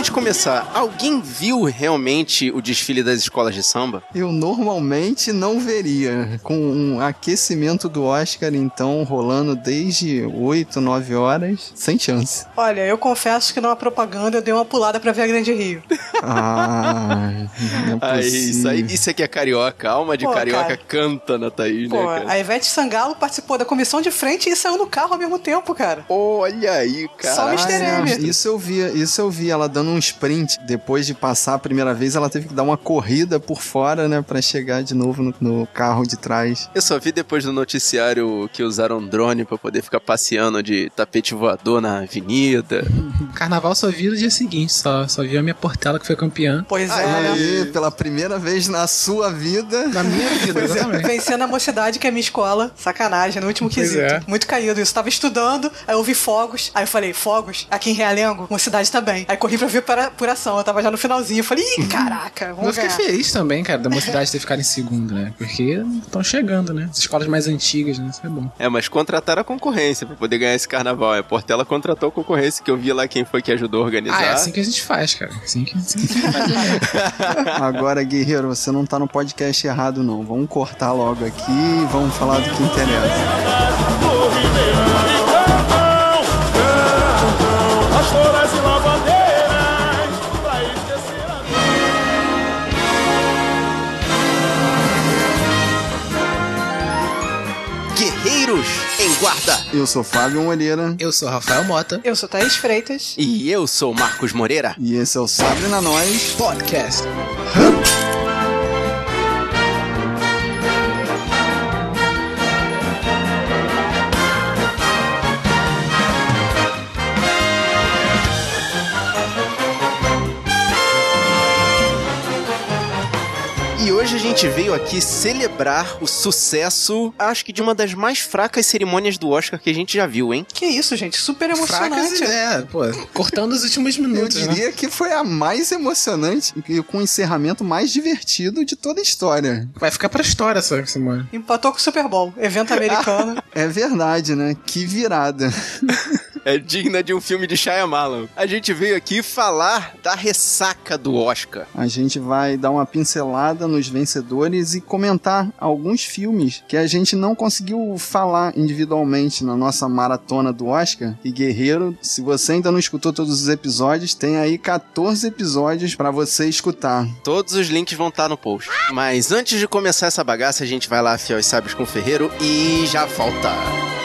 gente começar, alguém viu realmente o desfile das escolas de samba? Eu normalmente não veria. Com um aquecimento do Oscar, então, rolando desde 8, 9 horas, sem chance. Olha, eu confesso que numa propaganda eu dei uma pulada pra ver a Grande Rio. Ah, não é Aí, isso aí, isso aqui é carioca. A alma de Pô, carioca cara. canta na Thaís, Pô, né, cara? a Ivete Sangalo participou da comissão de frente e saiu no carro ao mesmo tempo, cara. Olha aí, cara. Só Mr. Ah, M. Isso eu vi, isso eu vi ela dando um sprint. Depois de passar a primeira vez, ela teve que dar uma corrida por fora, né, Pra chegar de novo no, no carro de trás. Eu só vi depois do noticiário que usaram drone pra poder ficar passeando de tapete voador na avenida. Carnaval só vi no dia seguinte, só, só vi a minha Portela que foi campeã. Pois é? Aí, pela primeira vez na sua vida, Na minha vida, exatamente. Vencendo a mocidade, que é minha escola. Sacanagem, no último Pois quesito. é. Muito caído isso. Tava estudando, aí eu vi fogos. Aí eu falei, fogos? Aqui em Realengo, mocidade tá bem. Aí corri pra ver para apuração. Eu tava já no finalzinho. Eu falei, ih, caraca, Eu vamos fiquei ganhar. feliz também, cara, da mocidade ter ficado em segundo, né? Porque estão chegando, né? As escolas mais antigas, né? Isso é bom. É, mas contrataram a concorrência pra poder ganhar esse carnaval. A Portela contratou a concorrência, que eu vi lá quem foi que ajudou a organizar. Ah, é assim que a gente faz, cara. Assim que, assim que a gente faz. agora, guerreiro, você não tá no podcast errado, não. Vamos cortar logo aqui e vamos falar do que interessa. Guarda. Eu sou Fábio Moreira Eu sou Rafael Mota. Eu sou Thaís Freitas. E eu sou Marcos Moreira. e esse é o Sabre na Nós. Podcast. Hoje a gente veio aqui celebrar o sucesso, acho que de uma das mais fracas cerimônias do Oscar que a gente já viu, hein? Que isso, gente? Super Fracas emocionante. é, pô, cortando os últimos Eu minutos, né? diria que foi a mais emocionante e com o encerramento mais divertido de toda a história. Vai ficar pra história essa semana. Empatou com o Super Bowl, evento americano. É verdade, né? Que virada. É digna de um filme de Shyamalan. A gente veio aqui falar da ressaca do Oscar. A gente vai dar uma pincelada nos vencedores e comentar alguns filmes que a gente não conseguiu falar individualmente na nossa maratona do Oscar. E Guerreiro, se você ainda não escutou todos os episódios, tem aí 14 episódios pra você escutar. Todos os links vão estar no post. Mas antes de começar essa bagaça, a gente vai lá afiar os sábios com o ferreiro e já volta.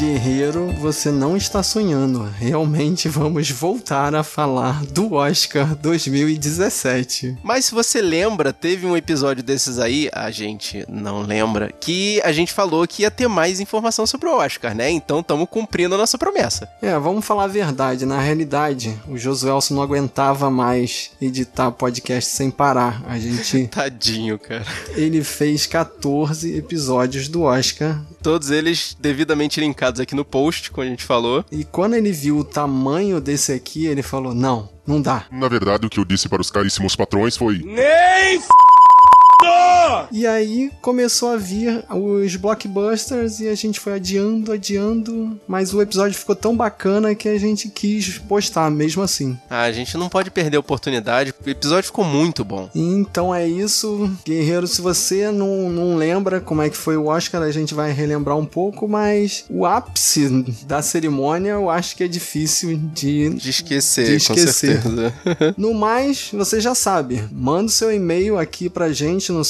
Guerreiro, você não está sonhando. Realmente vamos voltar a falar do Oscar 2017. Mas se você lembra, teve um episódio desses aí, a gente não lembra, que a gente falou que ia ter mais informação sobre o Oscar, né? Então estamos cumprindo a nossa promessa. É, vamos falar a verdade. Na realidade, o Josuelson não aguentava mais editar podcast sem parar. A gente. Tadinho, cara. Ele fez 14 episódios do Oscar. Todos eles devidamente linkados aqui no post, como a gente falou. E quando ele viu o tamanho desse aqui, ele falou: não, não dá. Na verdade, o que eu disse para os caríssimos patrões foi: E aí começou a vir os blockbusters e a gente foi adiando, adiando. Mas o episódio ficou tão bacana que a gente quis postar mesmo assim. Ah, a gente não pode perder a oportunidade, o episódio ficou muito bom. Então é isso, Guerreiro. Se você não, não lembra como é que foi o Oscar, a gente vai relembrar um pouco, mas o ápice da cerimônia eu acho que é difícil de. De esquecer, De esquecer. No mais, você já sabe, manda o seu e-mail aqui pra gente no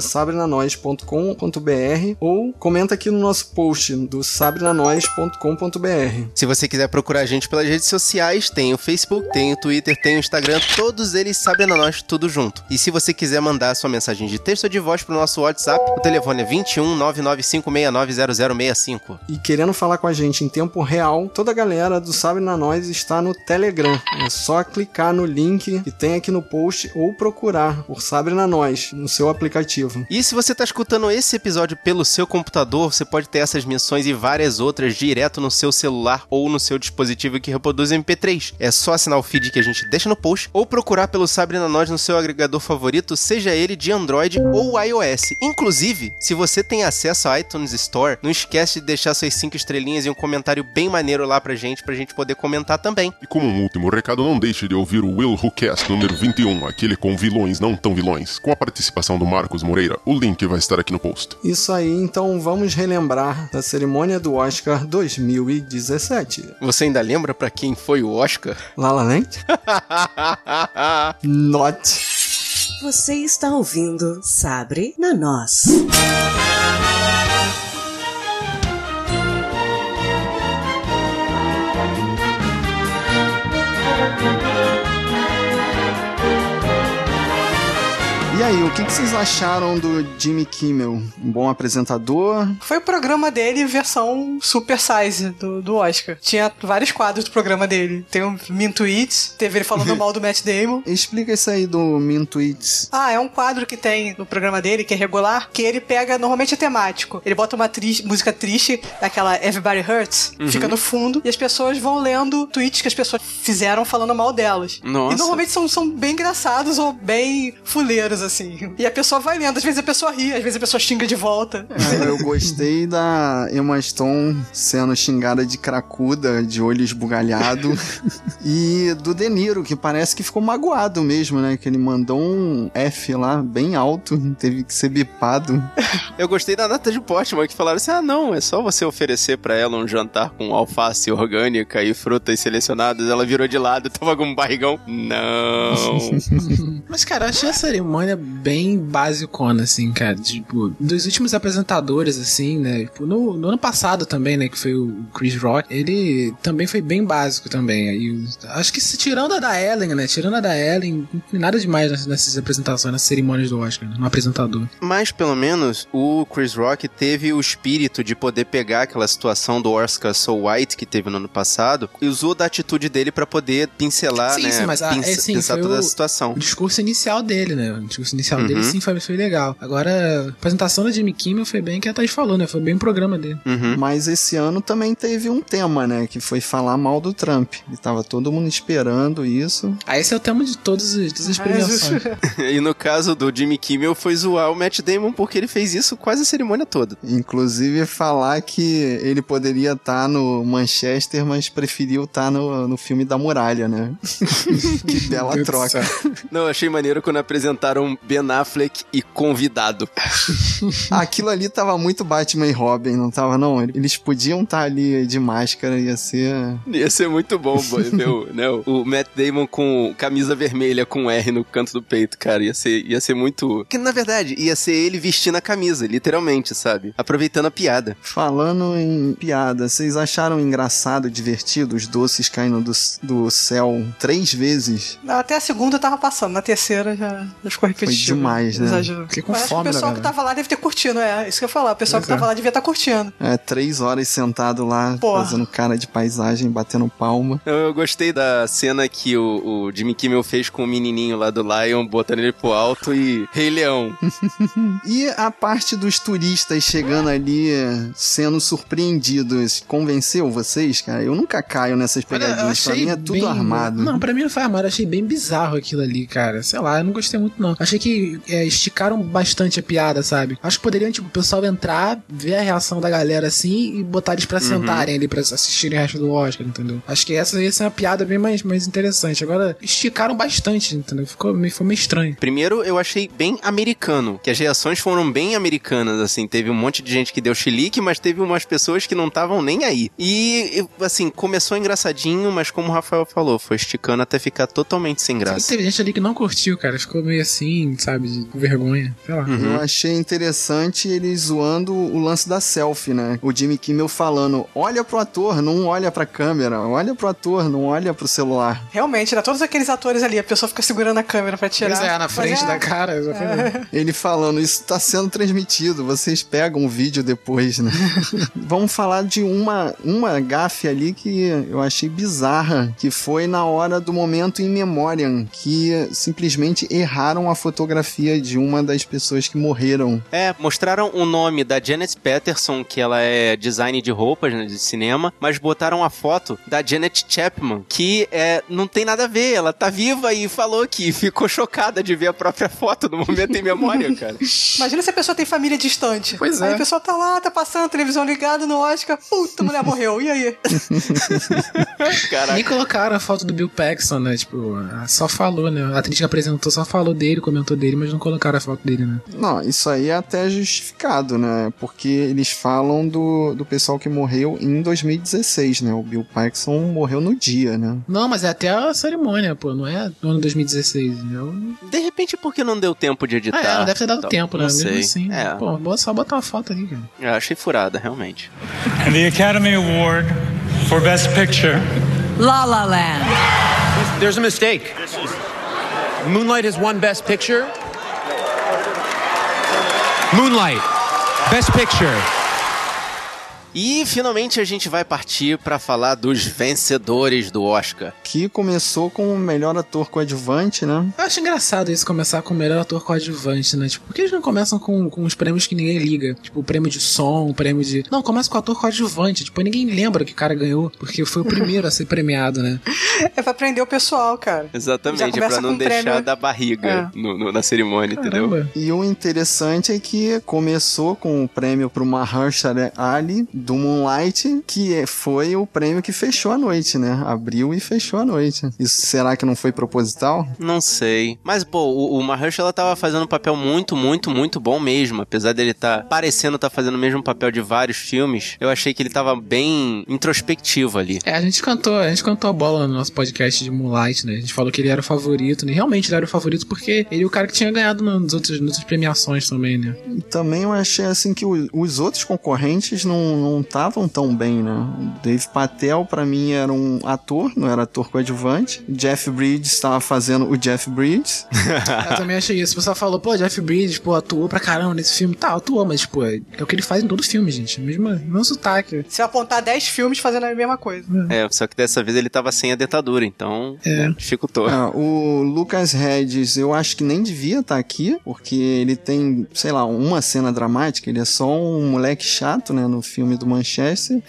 sabrenanois.com.br ou comenta aqui no nosso post do sabrenanois.com.br. Se você quiser procurar a gente pelas redes sociais, tem o Facebook, tem o Twitter, tem o Instagram, todos eles sabem na nós, tudo junto. E se você quiser mandar sua mensagem de texto ou de voz pro nosso WhatsApp, o telefone é 21 995690065. E querendo falar com a gente em tempo real, toda a galera do Sabe na Nós está no Telegram. É só clicar no link que tem aqui no post ou procurar por Sabe na Nós no seu aplicativo. E se você tá escutando esse episódio pelo seu computador, você pode ter essas missões e várias outras direto no seu celular ou no seu dispositivo que reproduz MP3. É só assinar o feed que a gente deixa no post ou procurar pelo Sabre na Nós no seu agregador favorito, seja ele de Android ou iOS. Inclusive, se você tem acesso ao iTunes Store, não esquece de deixar suas 5 estrelinhas e um comentário bem maneiro lá pra gente, pra gente poder comentar também. E como um último recado, não deixe de ouvir o Will Who Cast número 21, aquele com vilões não tão vilões, com a participação do Marcos Moreira. O link vai estar aqui no post. Isso aí, então vamos relembrar da cerimônia do Oscar 2017. Você ainda lembra pra quem foi o Oscar? La La Land? Not. Você está ouvindo Sabre na Nós. Aí, o que, que vocês acharam do Jimmy Kimmel? Um bom apresentador? Foi o programa dele, versão super size do, do Oscar. Tinha vários quadros do programa dele. Tem o Mean Tweets, teve ele falando mal do Matt Damon. Explica isso aí do Mean Tweets. Ah, é um quadro que tem no programa dele, que é regular, que ele pega, normalmente é temático. Ele bota uma tri- música triste, daquela Everybody Hurts, fica no fundo, e as pessoas vão lendo tweets que as pessoas fizeram falando mal delas. Nossa. E normalmente são, são bem engraçados ou bem fuleiros, assim. E a pessoa vai lendo, às vezes a pessoa ri, às vezes a pessoa xinga de volta. É, Eu gostei da Emma Stone sendo xingada de cracuda, de olho esbugalhado. e do De Niro, que parece que ficou magoado mesmo, né? Que ele mandou um F lá bem alto, teve que ser bipado. Eu gostei da nota de Portman que falaram assim: ah, não, é só você oferecer pra ela um jantar com alface orgânica e frutas selecionadas. Ela virou de lado, tava com um barrigão. Não. Mas, cara, achei a cerimônia bem basicona, assim, cara. Tipo, dos últimos apresentadores, assim, né? Tipo, no, no ano passado também, né? Que foi o Chris Rock, ele também foi bem básico também. Aí, acho que se tirando a da Ellen, né? Tirando a da Ellen, não tem nada demais nessas, nessas apresentações, nessas cerimônias do Oscar, né? no apresentador. Mas pelo menos o Chris Rock teve o espírito de poder pegar aquela situação do Oscar So White que teve no ano passado e usou da atitude dele pra poder pincelar, Sim, né? sim, mas, ah, pince- é, sim, foi toda o- a situação. O discurso inicial dele, né? O discurso inicial Uhum. dele, sim, foi, foi legal. Agora, a apresentação da Jimmy Kimmel foi bem que a Thaís falou, né? Foi bem o programa dele. Uhum. Mas esse ano também teve um tema, né? Que foi falar mal do Trump. E tava todo mundo esperando isso. Ah, esse é o tema de todas as, todas as premiações. E no caso do Jimmy Kimmel foi zoar o Matt Damon porque ele fez isso quase a cerimônia toda. Inclusive falar que ele poderia estar no Manchester, mas preferiu estar no, no filme da muralha, né? que bela troca. Não, eu achei maneiro quando apresentaram Ben Affleck e convidado. Aquilo ali tava muito Batman e Robin, não tava não? Eles podiam estar ali de máscara, ia ser... Ia ser muito bom o, né, o Matt Damon com camisa vermelha com R no canto do peito, cara. Ia ser, ia ser muito. Que na verdade, ia ser ele vestindo a camisa, literalmente, sabe? Aproveitando a piada. Falando em piada, vocês acharam engraçado, divertido os doces caindo do, do céu três vezes? Até a segunda eu tava passando, na terceira já, já ficou repetitivo. demais, né? Exagero. Fiquei com que fome, o pessoal né, que tava lá deve ter curtido, é. Isso que eu ia falar. O pessoal que é. tava lá devia estar curtindo. É, três horas sentado lá, Porra. fazendo cara de paisagem, batendo palma. Eu, eu gostei da cena que o, o Jimmy Kimmel fez com o menininho lá do Lion, botando ele pro alto e Rei Leão. E a parte dos turistas chegando ali, sendo surpreendidos, convenceu vocês, cara? Eu nunca caio nessas Olha, pegadinhas. Pra mim é tudo bem- armado. Não, pra mim não foi armado. Achei bem bizarro aquilo ali, cara. Sei lá, eu não gostei muito, não. Achei que é, esticaram bastante a piada, sabe? Acho que poderiam, tipo, o pessoal entrar, ver a reação da galera assim e botar eles pra sentarem ali pra assistirem o resto do Oscar, entendeu? Acho que essa ia ser uma piada bem mais, mais interessante. Agora, esticaram bastante, entendeu? Ficou meio, foi meio estranho. Primeiro, eu achei bem americano, que as reações foram bem americanas, assim, teve um monte de gente que deu chilique, mas teve umas pessoas que não estavam nem aí. E, assim, começou engraçadinho, mas como o Rafael falou, foi esticando até ficar totalmente sem graça. Teve gente ali que não curtiu, cara. Ficou meio assim, sabe? De com vergonha. Sei lá. Uhum. Eu achei interessante eles zoando o lance da selfie, né? O Jimmy Kimmel falando: olha pro ator, não olha pra câmera, olha pro ator, não olha pro celular. Realmente, né? Todos aqueles atores ali, a pessoa fica segurando a câmera pra tirar. Pois é, na frente é- da cara. exatamente. Ele falando, isso tá sendo transmitido, vocês pegam o vídeo depois, né? Vamos falar de uma, uma gafe ali que eu achei bizarra, que foi na hora do momento em memoriam, que simplesmente erraram a fotografia de uma das pessoas que morreram. É, mostraram o nome da Janet Patterson, que ela é design de roupas né, de cinema, mas botaram a foto da Janet Chapman, que é, não tem nada a ver. Ela tá viva e falou que ficou chocada de ver a própria foto no momento em memória, cara. Imagina se a pessoa tem família distante. Pois Aí é. a pessoa tá lá, tá passando a televisão ligada no Oscar. Puta, a mulher morreu. E aí? Caraca. Nem colocaram a foto do Bill Paxton, né? Tipo, só falou, né? A atriz que apresentou só falou dele, comentou dele, mas não colocaram a foto dele, né? Não, isso aí é até justificado, né? Porque eles falam do, do pessoal que morreu em 2016, né? O Bill Paxton morreu no dia, né? Não, mas é até a cerimônia, pô, não é no ano 2016. Eu... De repente, por que não deu tempo de editar? Ah, é, não deve ter dado Então, tempo, né? Não Mesmo sei. assim. É, Pô, boa- só botar uma foto ali, cara. eu achei furada, realmente. And the Academy Award for Best Picture La La Land. There's a mistake. Moonlight has won Best Picture. Moonlight, Best Picture. E finalmente a gente vai partir pra falar dos vencedores do Oscar. Que começou com o melhor ator coadjuvante, né? Eu acho engraçado isso começar com o melhor ator coadjuvante, né? Tipo, por que eles não começam com, com os prêmios que ninguém liga? Tipo, o prêmio de som, o prêmio de. Não, começa com o ator coadjuvante. Tipo, ninguém lembra que o cara ganhou, porque foi o primeiro a ser premiado, né? É pra prender o pessoal, cara. Exatamente, pra não deixar prêmio. da barriga É. no- no- na cerimônia, entendeu? Caramba. E o interessante é que começou com o prêmio pro Mahershala Ali do Moonlight, que é- foi o prêmio que fechou a noite, né? Abriu e fechou a noite. Isso será que não foi proposital? Não sei. Mas, pô, o, o Mahershala tava fazendo um papel muito, muito, muito bom mesmo. Apesar dele tá parecendo tá fazendo o mesmo papel de vários filmes, eu achei que ele tava bem introspectivo ali. É, a gente cantou, a gente cantou a bola no nosso podcast de Moonlight, né? A gente falou que ele era o favorito, né? Realmente ele era o favorito porque ele é o cara que tinha ganhado nos outros, nas outras premiações também, né? E também eu achei assim que o- os outros concorrentes não estavam tão bem, né? O Dave Patel, pra mim, era um ator, não era ator coadjuvante. Jeff Bridges estava fazendo o Jeff Bridges. Eu também achei isso. O pessoal falou, pô, Jeff Bridges, pô, atuou pra caramba nesse filme. Tá, atuou, mas, pô, é o que ele faz em todo filme, gente. Mesmo, mesmo sotaque. Vai apontar 10 filmes fazendo a mesma coisa. É, só que dessa vez ele tava sem a dentadura, então É. né, dificultou. Ah, o Lucas Hedges, eu acho que nem devia estar aqui, porque ele tem, sei lá, uma cena dramática, ele é só um moleque chato, né, no filme do Manchester.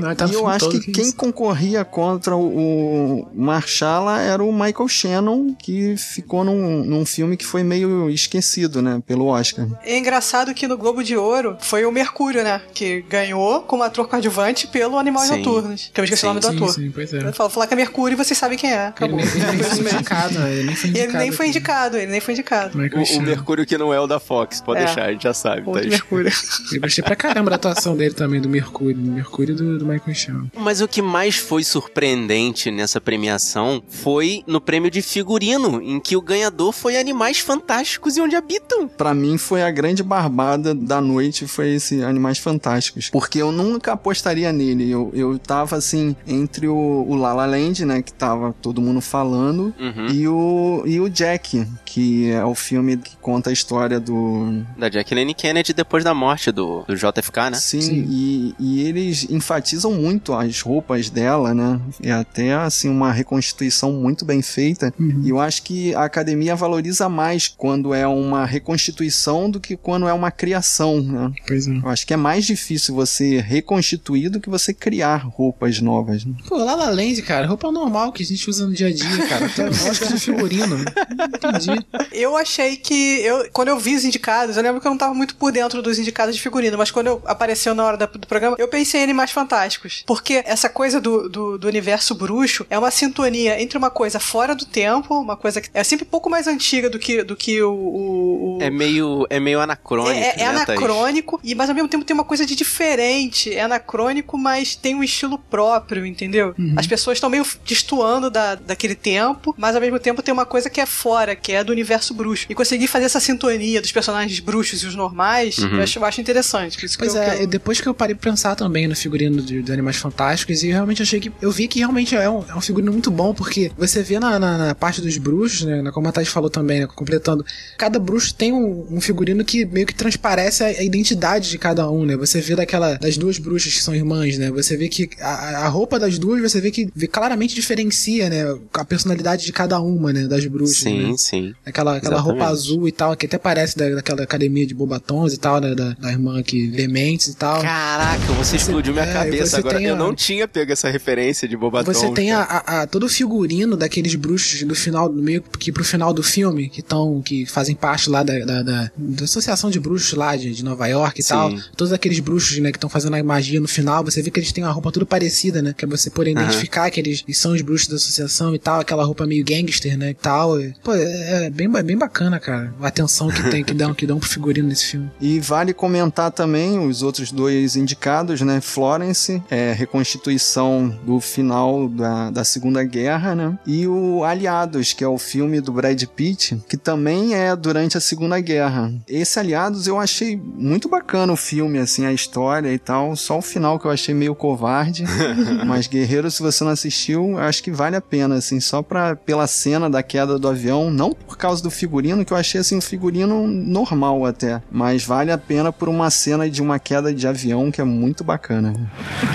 Não, ele tá e eu acho que quem isso. concorria contra o, o Marshala era o Michael Shannon, que ficou num, num filme que foi meio esquecido, né, pelo Oscar. É engraçado que no Globo de Ouro foi o Mercúrio, né? Que ganhou como ator coadjuvante pelo Animais Sim. Noturnos. Que eu esqueci o nome do Sim, ator. sim, pois é. Eu falo, falar que é Mercúrio e vocês sabem quem é. Ele, Acabou. nem- ele nem Foi indicado, né? Ele nem foi indicado. ele nem foi indicado, ele nem foi indicado. O, o. Mercúrio que não é o da Fox, pode É. deixar, a gente já sabe. Outro Tá? Mercúrio. Eu gostei pra caramba da atuação dele também, do Mercúrio. Mercúrio e do, do Michael Shannon. Mas o que mais foi surpreendente nessa premiação foi no prêmio de figurino, em que o ganhador foi Animais Fantásticos e Onde Habitam. Pra mim foi a grande barbada da noite, foi esse Animais Fantásticos. Porque eu nunca apostaria nele. Eu, eu tava assim, entre o, o La La Land, né, que tava todo mundo falando, Uhum. e, o, e o Jack, que é o filme que conta a história do... Da Jacqueline Kennedy depois da morte do, do JFK, né? Sim, Sim. E, e eles enfatizam muito as roupas dela, né? É até, assim, uma reconstituição muito bem feita. Uhum. E eu acho que a academia valoriza mais quando é uma reconstituição do que quando é uma criação, né? Pois é. Eu acho que é mais difícil você reconstituir do que você criar roupas novas. né? Pô, La La Land, cara, roupa normal que a gente usa no dia a dia, cara. Até gosto de figurino. Não entendi. Eu achei que. Eu, quando eu vi os indicados, eu lembro que eu não tava muito por dentro dos indicados de figurino, mas quando eu apareceu na hora da- do programa, eu pensei em Animais Fantásticos. Porque essa coisa do, do, do universo bruxo é uma sintonia entre uma coisa fora do tempo, uma coisa que é sempre um pouco mais antiga do que, do que o. o- o- É meio, é meio anacrônico, é, é né, Thaís? anacrônico, e, mas ao mesmo tempo tem uma coisa de diferente. É anacrônico, mas tem um estilo próprio, entendeu? As pessoas estão meio destoando da, daquele tempo, mas ao mesmo tempo tem uma coisa que é fora, que é do universo bruxo. E conseguir fazer essa sintonia dos personagens bruxos e os normais, eu, acho, eu acho interessante. Por isso Pois que eu, é, que eu- depois que eu parei, pensar também no figurino de- dos Animais Fantásticos e eu realmente achei que. Eu vi que realmente é um, é um figurino muito bom, porque você vê na, na- na parte dos bruxos, né? na- Como a Thaís falou também, né? Completando. Cada bruxo tem um, um figurino que meio que transparece a, a identidade de cada um, né? Você vê daquela. das duas bruxas que são irmãs, né? Você vê que a, a roupa das duas, você vê que vê- claramente diferencia, né? A personalidade de cada uma, né? Das bruxas. Sim, né? sim. Aquela, aquela roupa azul e tal, que até parece da, daquela academia de Bobatons e tal, né? Da, da irmã que Dementes e tal. Caraca, você explodiu minha é, cabeça agora. Eu a- não tinha pego essa referência de Bobaton. Você tem a, a- a- todo o figurino daqueles bruxos do final, do meio que pro final do filme, que estão, que fazem parte lá da, da, da- da associação de bruxos lá de, de Nova York e Sim. tal. Todos aqueles bruxos, né, que estão fazendo a magia no final, você vê que eles têm uma roupa tudo parecida, né? Que é você poder Aham. identificar que eles são os bruxos da associação e tal, aquela roupa meio gangster, né? E tal. E, Pô, é, é bem, ba- bem bacana, cara. A atenção que tem, que dão, que dão pro figurino nesse filme. E vale comentar também os outros dois indicados, né? Florence, é, reconstituição do final da, da Segunda Guerra, né? E o Aliados, que é o filme do Brad Pitt, que também é durante a Segunda Guerra. Esse Aliados eu achei muito bacana o filme, assim, a história e tal. Só o final que eu achei meio covarde. Mas Guerreiro, se você não assistiu, eu acho que vale a pena, assim, só pra, pela cena da queda do avião, não por causa do figurino, que eu achei, assim, um figurino normal até, mas vale a pena por uma cena de uma queda de avião que é muito bacana.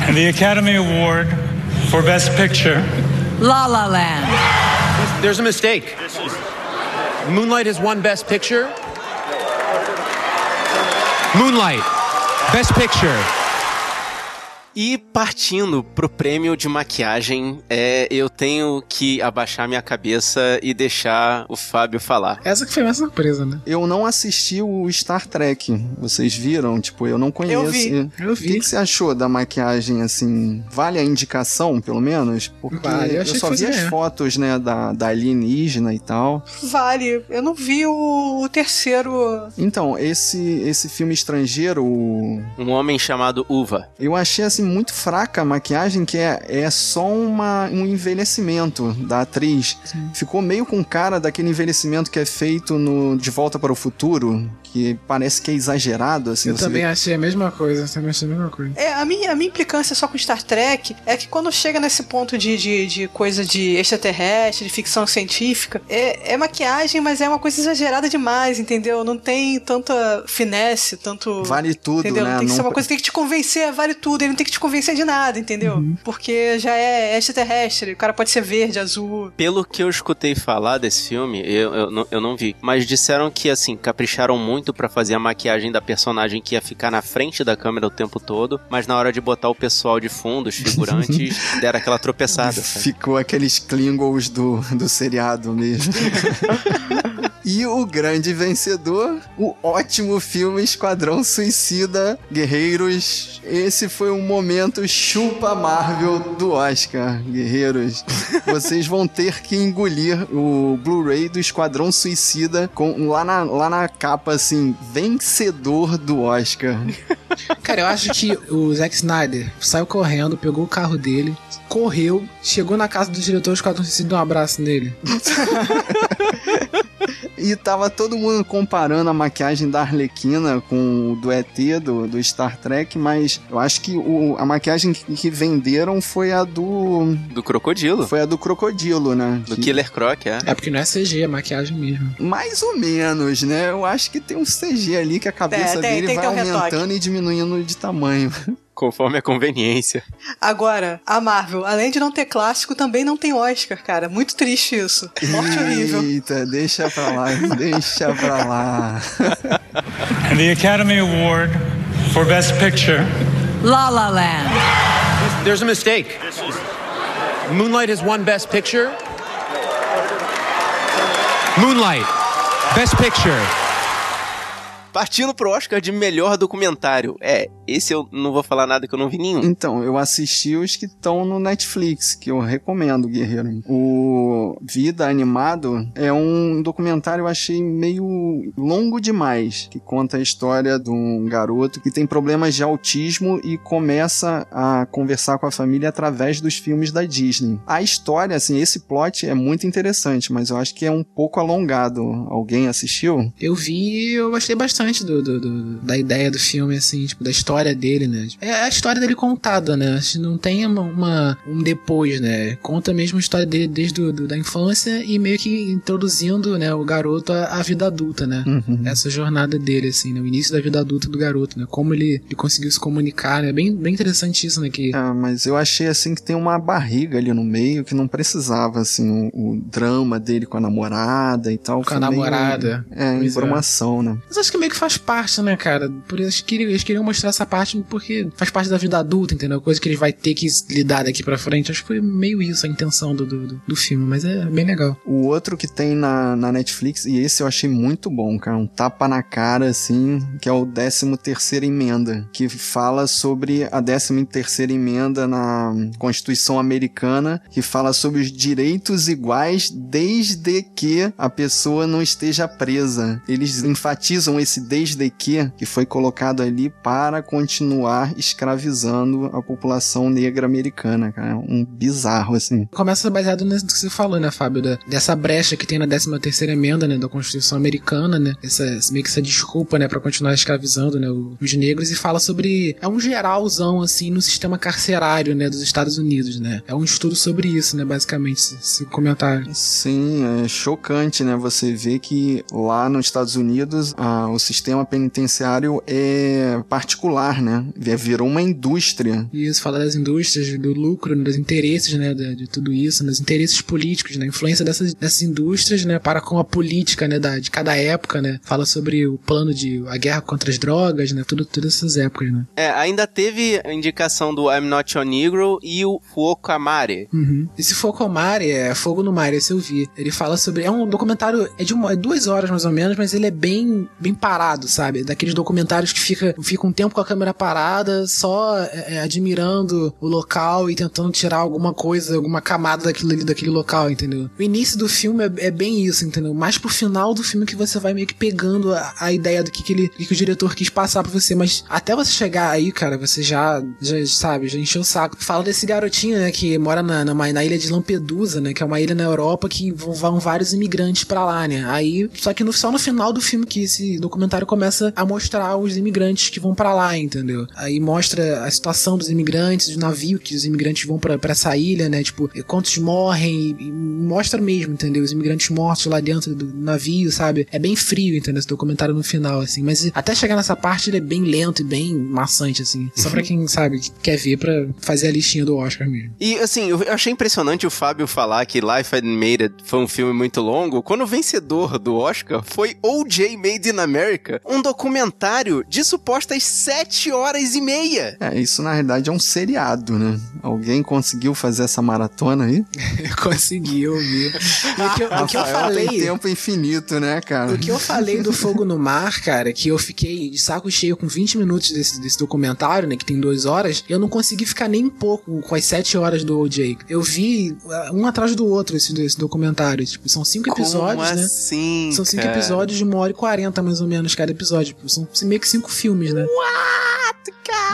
And the Academy Award for Best Picture La La Land. There's a mistake. Moonlight has won Best Picture. Moonlight, Best Picture. E partindo pro prêmio de maquiagem, é, eu tenho que abaixar minha cabeça e deixar o Fábio falar. Essa que foi uma surpresa, né? Eu não assisti o Star Trek, vocês viram? Tipo, eu não conheço. Eu vi. Eu O que, que você achou da maquiagem, assim? Vale a indicação, pelo menos? Porque Vale, eu eu, só que vi as fotos, né, da, da alienígena e tal. Vale. Eu não vi o, o terceiro. Então, esse, esse filme estrangeiro, o Um homem chamado Uva. Eu achei assim muito fraca a maquiagem, que é, é só uma, um envelhecimento da atriz. Ficou meio com cara daquele envelhecimento que é feito no De Volta para o Futuro, que parece que é exagerado. Assim, Eu você também vê- achei a mesma coisa, eu também achei a mesma coisa. É, a minha, a minha implicância só com Star Trek é que quando chega nesse ponto de, de, de coisa de extraterrestre, de ficção científica, é, é maquiagem, mas é uma coisa exagerada demais, entendeu? Não tem tanta finesse, tanto. Vale tudo, Entendeu? né? Tem que ser Não- uma coisa que tem que te convencer, vale tudo. Ele não tem que te convencer de nada, entendeu? Porque já é extraterrestre, o cara pode ser verde, azul. Pelo que eu escutei falar desse filme, eu, eu, não, eu não vi. Mas disseram que, assim, capricharam muito pra fazer a maquiagem da personagem que ia ficar na frente da câmera o tempo todo, mas na hora de botar o pessoal de fundo, os figurantes, deram aquela tropeçada. sabe? Ficou aqueles Klingons do, do seriado mesmo. e o grande vencedor, o ótimo filme Esquadrão Suicida Guerreiros. Esse foi um momento chupa Marvel do Oscar, guerreiros. Vocês vão ter que engolir o Blu-ray do Esquadrão Suicida com lá na, lá na capa assim, vencedor do Oscar. Cara, eu acho que o Zack Snyder saiu correndo, pegou o carro dele, correu, chegou na casa do diretor Esquadrão Suicida e deu um abraço nele. E tava todo mundo comparando a maquiagem da Arlequina com o do ET, do, do Star Trek, mas eu acho que o, a maquiagem que, que venderam foi a do. Do crocodilo. Foi a do crocodilo, né? Do Que- Killer Croc, é. É porque não é CG, é maquiagem mesmo. Mais ou menos, né? Eu acho que tem um CG ali que a cabeça É, tem- dele tem vai ter um retoque. aumentando e diminuindo de tamanho. Conforme a conveniência. Agora, a Marvel, além de não ter clássico, também não tem Oscar, cara. Muito triste isso. Morte horrível. Eita, deixa pra lá, deixa pra lá. and the Academy Award for Best Picture La La Land. There's a mistake. Moonlight has won Best Picture. Moonlight, Best Picture. Partindo pro Oscar de melhor documentário. É, esse eu não vou falar nada que eu não vi nenhum. Então, eu assisti os que estão no Netflix, que eu recomendo, Guerreiro. O Vida Animado é um documentário eu achei meio longo demais, que conta a história de um garoto que tem problemas de autismo e começa a conversar com a família através dos filmes da Disney. A história, assim, esse plot é muito interessante, mas eu acho que é um pouco alongado. Alguém assistiu? Eu vi e eu gostei bastante. bastante do, do- do- da ideia do filme, assim, tipo, da história dele, né? É a história dele contada, né? Não tem uma, uma- um depois, né? Conta mesmo a história dele desde do, do- da infância e meio que introduzindo, né, o garoto à, à vida adulta, né? Uhum. Essa jornada dele, assim, né? O início da vida adulta do garoto, né? Como ele, ele conseguiu se comunicar, né? Bem, bem interessante isso, né? Que Ah, mas eu achei assim que tem uma barriga ali no meio que não precisava, assim, o, o drama dele com a namorada e tal. Com a meio- namorada. É, Pois é. né? Mas acho que meio que faz parte, né, cara? Por isso que eles queriam mostrar essa parte porque faz parte da vida adulta, entendeu? Coisa que ele vai ter que lidar daqui pra frente. Acho que foi meio isso a intenção do, do, do- do filme, mas é bem legal. O outro que tem na, na Netflix, e esse eu achei muito bom, cara, um tapa na cara, assim, que é o 13 terceira emenda, que fala sobre a 13 terceira emenda na Constituição Americana, que fala sobre os direitos iguais desde que a pessoa não esteja presa. Eles enfatizam esse desde que, que foi colocado ali para continuar escravizando a população negra americana, cara. Um bizarro, assim. Começa baseado nisso que você falou, né, Fábio? Da- dessa brecha que tem na 13 terceira emenda, né, da Constituição Americana, né? Essa, meio que essa desculpa, né, pra continuar escravizando, né, os negros e fala sobre... É um geralzão, assim, no sistema carcerário, né, dos Estados Unidos, né? É um estudo sobre isso, né, basicamente, esse, esse comentário. Sim, é chocante, né? Você vê que lá nos Estados Unidos o sistema penitenciário é particular, né? Vi- Virou uma indústria. E isso fala das indústrias, do lucro, dos interesses, né, de, de tudo isso, dos interesses políticos, né, a influência dessas, dessas indústrias, né, para com a política, né, da, de cada época, né, fala sobre o plano de a guerra contra as drogas, né, tudo, todas essas épocas, né. É, ainda teve a indicação do I'm Not Your Negro e o Fuokamare. Uhum. Esse Focomare é Fogo no Mar, esse eu vi. Ele fala sobre. É um documentário. É de uma, é duas horas mais ou menos, mas ele é bem, bem parado, sabe? Daqueles documentários que fica, fica um tempo com a câmera parada, só é, é, admirando o local e tentando tirar alguma coisa, alguma camada daquilo ali, daquele local, entendeu? O início do filme é, é bem isso, entendeu? Mais pro final do filme que você vai meio que pegando a, a ideia do que, que, ele, que, o diretor quis passar pra você. Mas até você chegar aí, cara, você já, já sabe, já encheu o saco. Fala desse garotinho, né, que mora na, na, na ilha de Lampedusa, né, que é uma ilha na Europa que vão, vão vários imigrantes pra lá, né. Aí, só que no, só no final do filme que esse documentário começa a mostrar os imigrantes que vão pra lá, entendeu? Aí mostra a situação dos imigrantes, do navio que os imigrantes vão pra pra essa ilha, né, tipo, quantos morrem, e, e mostra mesmo, entendeu? Os imigrantes mortos lá dentro do navio, sabe? É bem frio, entendeu? Esse documentário no final, assim. Mas até chegar nessa parte ele é bem lento e bem maçante, assim. Só pra quem, sabe, quer ver pra fazer a listinha do Oscar mesmo. E assim, eu achei impressionante o Fábio falar que Life Animated foi um filme muito longo, quando o vencedor do Oscar foi O.J. Made in America, um documentário de supostas sete horas e meia. É, isso na realidade é um seriado, né? Alguém conseguiu fazer essa maratona aí? Consegui, eu vi. E o que eu, o que eu falei. tem tempo infinito, né, cara? O que eu falei do Fogo no Mar, cara, que eu fiquei de saco cheio com 20 minutos desse, desse documentário, né, que tem duas horas, eu não consegui ficar nem um pouco com as 7 horas do OJ. Eu vi uh, um atrás do outro esse, esse documentário. Tipo, são cinco Como episódios, né? assim, São cinco cara? episódios de uma hora e quarenta, mais ou menos, cada episódio. Tipo, São meio que cinco filmes, né?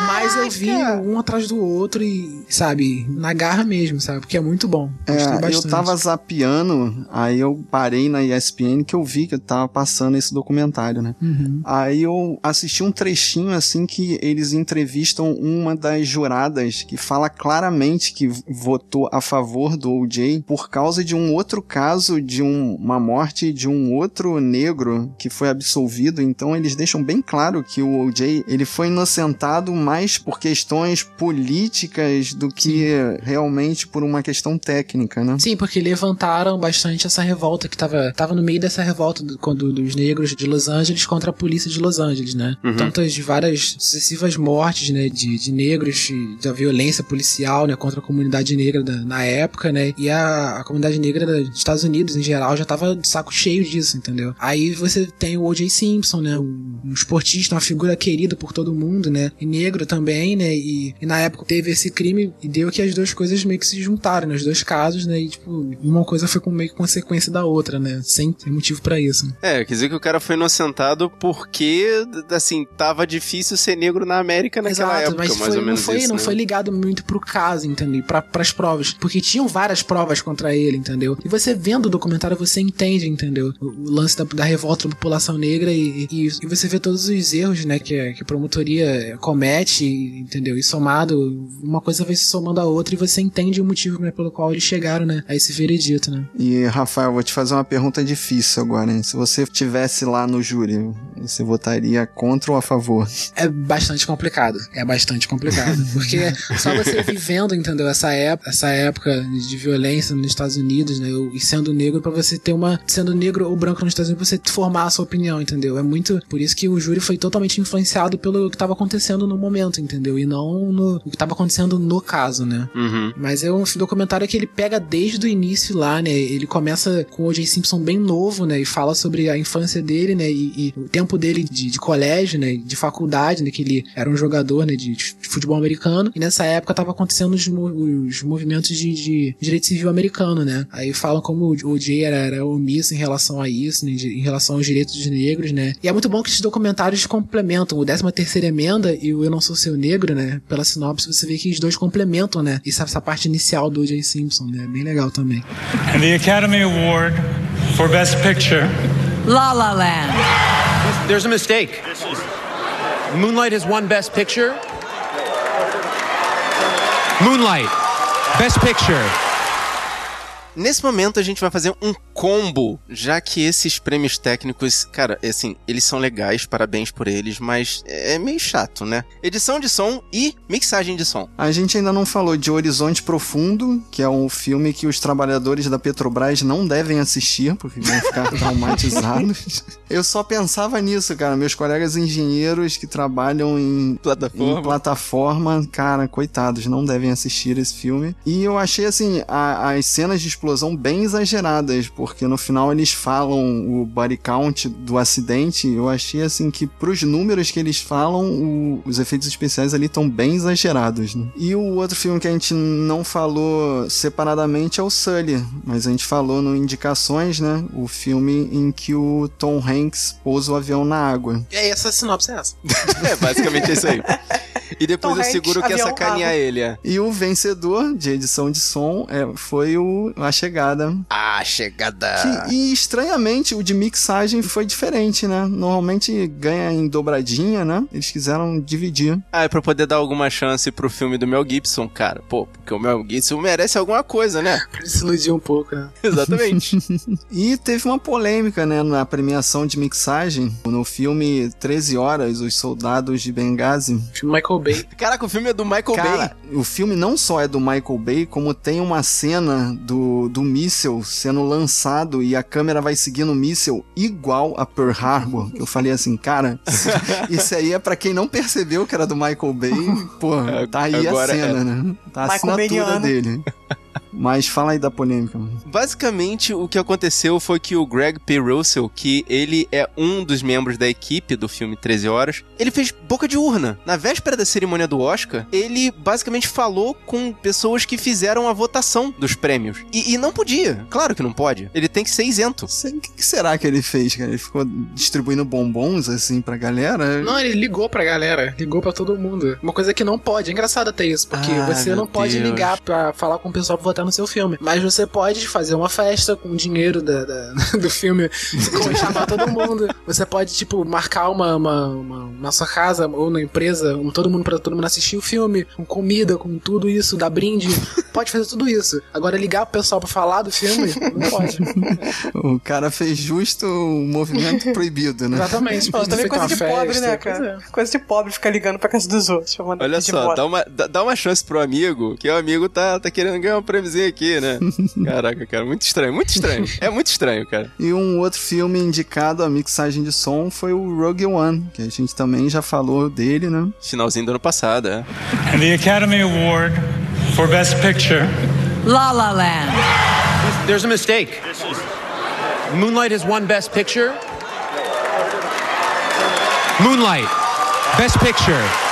Mas eu vi um atrás do outro e, sabe, na garra mesmo, sabe? Porque é muito bom. É, eu tava zapeando, aí eu parei na ESPN que eu vi que tava passando esse documentário, né? Uhum. Aí eu assisti um trechinho assim que eles entrevistam uma das juradas que fala claramente que votou a favor do OJ por causa de um outro caso de um- uma morte de um outro negro que foi absolvido. Então eles deixam bem claro que o OJ ele foi inocentado mais por questões políticas do que realmente por uma questão técnica, né? Sim, porque levantaram bastante essa revolta que tava, tava no meio dessa revolta do, quando, dos negros de Los Angeles contra a polícia de Los Angeles, né? Uhum. Tantas de várias sucessivas mortes, né, de, de negros, e da violência policial, né, contra a comunidade negra da- na época, né? E a, a comunidade negra dos Estados Unidos, em geral, já tava de saco cheio disso, entendeu? Aí você tem o O.J. Simpson, né? Um, um esportista, uma figura querida por todo mundo, né? né? E negro também, né? E, e na época teve esse crime e deu que as duas coisas meio que se juntaram, né? Os dois casos, né? E, tipo, uma coisa foi com meio que consequência da outra, né? Sem ter motivo pra isso. Né? É, quer dizer que o cara foi inocentado porque, assim, tava difícil ser negro na América naquela Exato, época, mas mais foi, ou menos não foi, isso, não né? foi ligado muito pro caso, entendeu? Pra, pras provas. Porque tinham várias provas contra ele, entendeu? E você vendo o documentário, você entende, entendeu? O, o lance da, da revolta da população negra e, e, e você vê todos os erros, né, que, que a promotoria comete, entendeu? E somado, uma coisa vai se somando a outra e você entende o motivo né, pelo qual eles chegaram, né, a esse veredito, né? E, Rafael, vou te fazer uma pergunta difícil agora, hein? Se você tivesse lá no júri, você votaria contra ou a favor? É bastante complicado. É bastante complicado. Porque só você vivendo, entendeu? Essa época, essa época de violência nos Estados Unidos, né? E sendo negro, pra você ter uma. Sendo negro ou branco nos Estados Unidos, você formar a sua opinião, entendeu? É muito. Por isso que o júri foi totalmente influenciado pelo que tava acontecendo no momento, entendeu? E não no o que tava acontecendo no caso, né? Uhum. Mas é um documentário que ele pega desde o início lá, né? Ele começa com o O.J. Simpson bem novo, né? E fala sobre a infância dele, né? E, e o tempo dele de, de colégio, né? De faculdade, né? Que ele era um jogador, né? De, de futebol americano. E nessa época tava acontecendo os, os movimentos de, de direito civil americano, né? Aí falam como o O.J. Era, era omisso em relação a isso, né? em relação aos direitos dos negros, né? E é muito bom que esses documentários complementam o 13 terceira emenda e o Eu Não Sou Seu Negro, né? Pela sinopse você vê que os dois complementam, né? Essa, essa parte inicial do O.J. Simpson, né? Bem legal também. And the Academy Award for Best Picture La La Land. There's a mistake. Moonlight has won Best Picture. Moonlight, Best Picture. Nesse momento a gente vai fazer um combo, já que esses prêmios técnicos, cara, é assim, eles são legais, parabéns por eles, mas é meio chato, né? Edição de som e mixagem de som. A gente ainda não falou de Horizonte Profundo, que é um filme que os trabalhadores da Petrobras não devem assistir, porque vão ficar traumatizados. Eu só pensava nisso, cara. Meus colegas engenheiros que trabalham em Plataforma. em plataforma, cara, coitados, não devem assistir esse filme. E eu achei, assim, a- as cenas de explosão bem exageradas, porque no final eles falam o body count do acidente. Eu achei, assim, que pros números que eles falam, o- os efeitos especiais ali estão bem exagerados, né? E o outro filme que a gente não falou separadamente é o Sully, mas a gente falou no Indicações, né? O filme em que o Tom Hanks pousa o avião na água. E aí, essa sinopse é essa. É, basicamente é isso aí. E depois Tom eu Hanks, seguro que é avião, sacanear água. ele, é. E o vencedor de edição de som é, foi o A Chegada. Ah, chegada! Que- e estranhamente o de mixagem foi diferente, né? Normalmente ganha em dobradinha, né? Eles quiseram dividir. Ah, é pra poder dar alguma chance pro filme do Mel Gibson, cara. Pô, porque o Mel Gibson merece alguma coisa, né? Pra ele se iludir um pouco, né? Exatamente. E teve uma polêmica, né, na premiação de mixagem. No filme 13 Horas, Os Soldados de Benghazi. Filme Michael Bay. Caraca, o filme é do Michael Bay. Cara, o filme não só é do Michael Bay, como tem uma cena do, do míssel sendo lançado e a câmera vai seguindo o míssel igual a Pearl Harbor. Eu falei assim, cara, isso aí é pra quem não percebeu que era do Michael Bay, pô, tá aí agora a cena, é. né? Tá a assinatura dele. Mas fala aí da polêmica. mano. Basicamente, o que aconteceu foi que o Greg P. Russell, que ele é um dos membros da equipe do filme 13 Horas, ele fez boca de urna. Na véspera da cerimônia do Oscar, ele basicamente falou com pessoas que fizeram a votação dos prêmios. E, e não podia. Claro que não pode. Ele tem que ser isento. O que, que será que ele fez, cara? Ele ficou distribuindo bombons, assim, pra galera? Não, ele ligou pra galera. Ligou pra todo mundo. Uma coisa que não pode. É engraçado até isso, porque Ah, você não pode Deus. ligar pra falar com o pessoal pra votar no seu filme. Mas você pode fazer uma festa com o dinheiro da, da- do filme, chamar todo mundo. Você pode, tipo, marcar uma, uma, uma- na sua casa ou na empresa, um, todo mundo pra todo mundo assistir o filme, com comida, com tudo isso, dar brinde. Pode fazer tudo isso. Agora, ligar pro pessoal pra falar do filme, não pode. O cara fez justo o movimento proibido, né? Exatamente. Pô, também coisa de uma pobre, festa, né, cara? é. Coisa de pobre ficar ligando pra casa dos outros. Olha só, dá uma, dá, dá uma chance pro amigo, que o amigo tá, tá querendo ganhar um prêmiozinho aqui, né? Caraca, cara, muito estranho, muito estranho. É muito estranho, cara. E um outro filme indicado à mixagem de som foi o Rogue One, que a gente também já falou dele, né? Finalzinho do ano passado, é. And the Academy Award for Best Picture La La Land. There's a mistake. Moonlight has won Best Picture. Moonlight, Best Picture.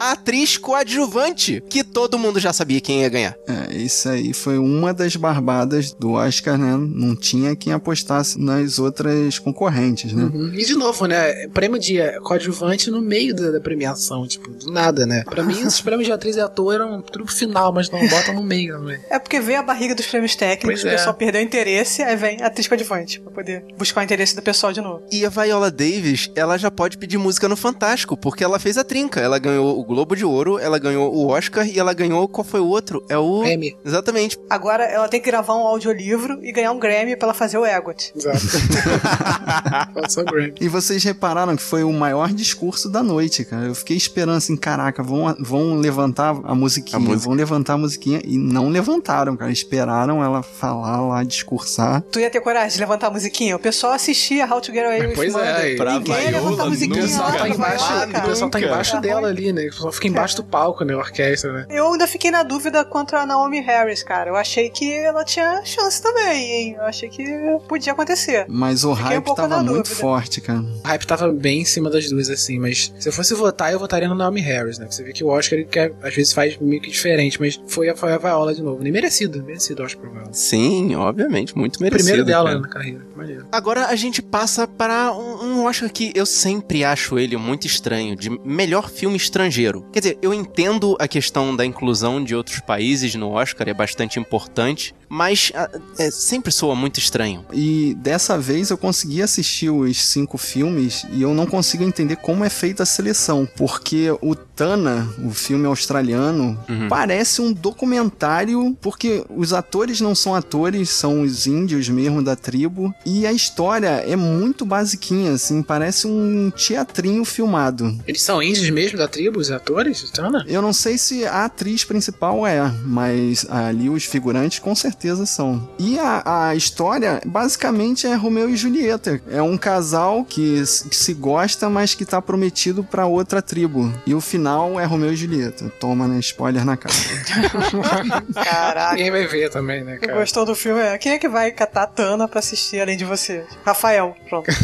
A atriz coadjuvante, que todo mundo já sabia quem ia ganhar. É, isso aí foi uma das barbadas do Oscar, né? Não tinha quem apostasse nas outras concorrentes, né? Uhum. E de novo, né? Prêmio de coadjuvante no meio da, da premiação, tipo, do nada, né? Pra mim, esses prêmios de atriz e ator eram tudo pro final, mas não botam no meio também. É porque vê a barriga dos prêmios técnicos, Pois o é. pessoal perdeu o interesse, aí vem a atriz coadjuvante, pra poder buscar o interesse do pessoal de novo. E a Viola Davis, ela já pode pedir música no Fantástico, porque ela fez a trinca. Ela ganhou o Globo de Ouro, ela ganhou o Oscar e ela ganhou. Qual foi o outro? É o. Emmy. Exatamente. Agora ela tem que gravar um audiolivro e ganhar um Grammy pra ela fazer o Egot. Exato. Só Grammy. E vocês repararam que foi o maior discurso da noite, cara. Eu fiquei esperando assim, caraca, vão, vão levantar a musiquinha, A música. vão levantar a musiquinha. E não levantaram, cara. Esperaram ela falar lá, discursar. Tu ia ter coragem de levantar a musiquinha? O pessoal assistia How to Get Away with Pois é, Murder. pra Ninguém ia levantar a O musiquinha pessoal lá tá embaixo, o pessoal tá embaixo dela ali, né? Pessoal fica embaixo do palco, né? A orquestra, né? Eu ainda fiquei na dúvida contra a Naomi Harris, cara. Eu achei que ela tinha chance também, hein? Eu achei que podia acontecer. Mas o Fiquei um hype pouco tava muito dúvida. forte, cara. O hype tava bem em cima das duas, assim, mas se eu fosse votar, eu votaria no Naomi Harris, né? Você vê que o Oscar, ele quer, às vezes faz meio que diferente, mas foi a, foi a Viola de novo. Nem merecido, merecido, eu acho, pra Viola. Sim, obviamente, muito O merecido. primeiro dela cara. na carreira. Maneiro. Agora a gente passa para um, um Oscar que eu sempre acho ele muito estranho, de melhor filme estrangeiro. Quer dizer, eu entendo a questão da inclusão de outros países no Oscar, é bastante importante, mas ah, é, sempre soa muito estranho. E dessa vez eu consegui assistir os cinco filmes e eu não consigo entender como é feita a seleção. Porque o Tana, o filme australiano, Uhum. parece um documentário, porque os atores não são atores, são os índios mesmo da tribo. E a história é muito basiquinha, assim, parece um teatrinho filmado. Eles são índios mesmo da tribo, os atores? Tana? Eu não sei se a atriz principal é, mas ali os figurantes com certeza são. E a, a história basicamente é Romeu e Julieta. É um casal que, que se gosta, mas que tá prometido pra outra tribo. E o final é Romeu e Julieta. Toma, né? Spoiler na cara. Caraca. Ninguém vai ver também, né, Quem cara? gostou do filme é. Quem é que vai catar a Tana pra assistir além de você? Rafael, pronto.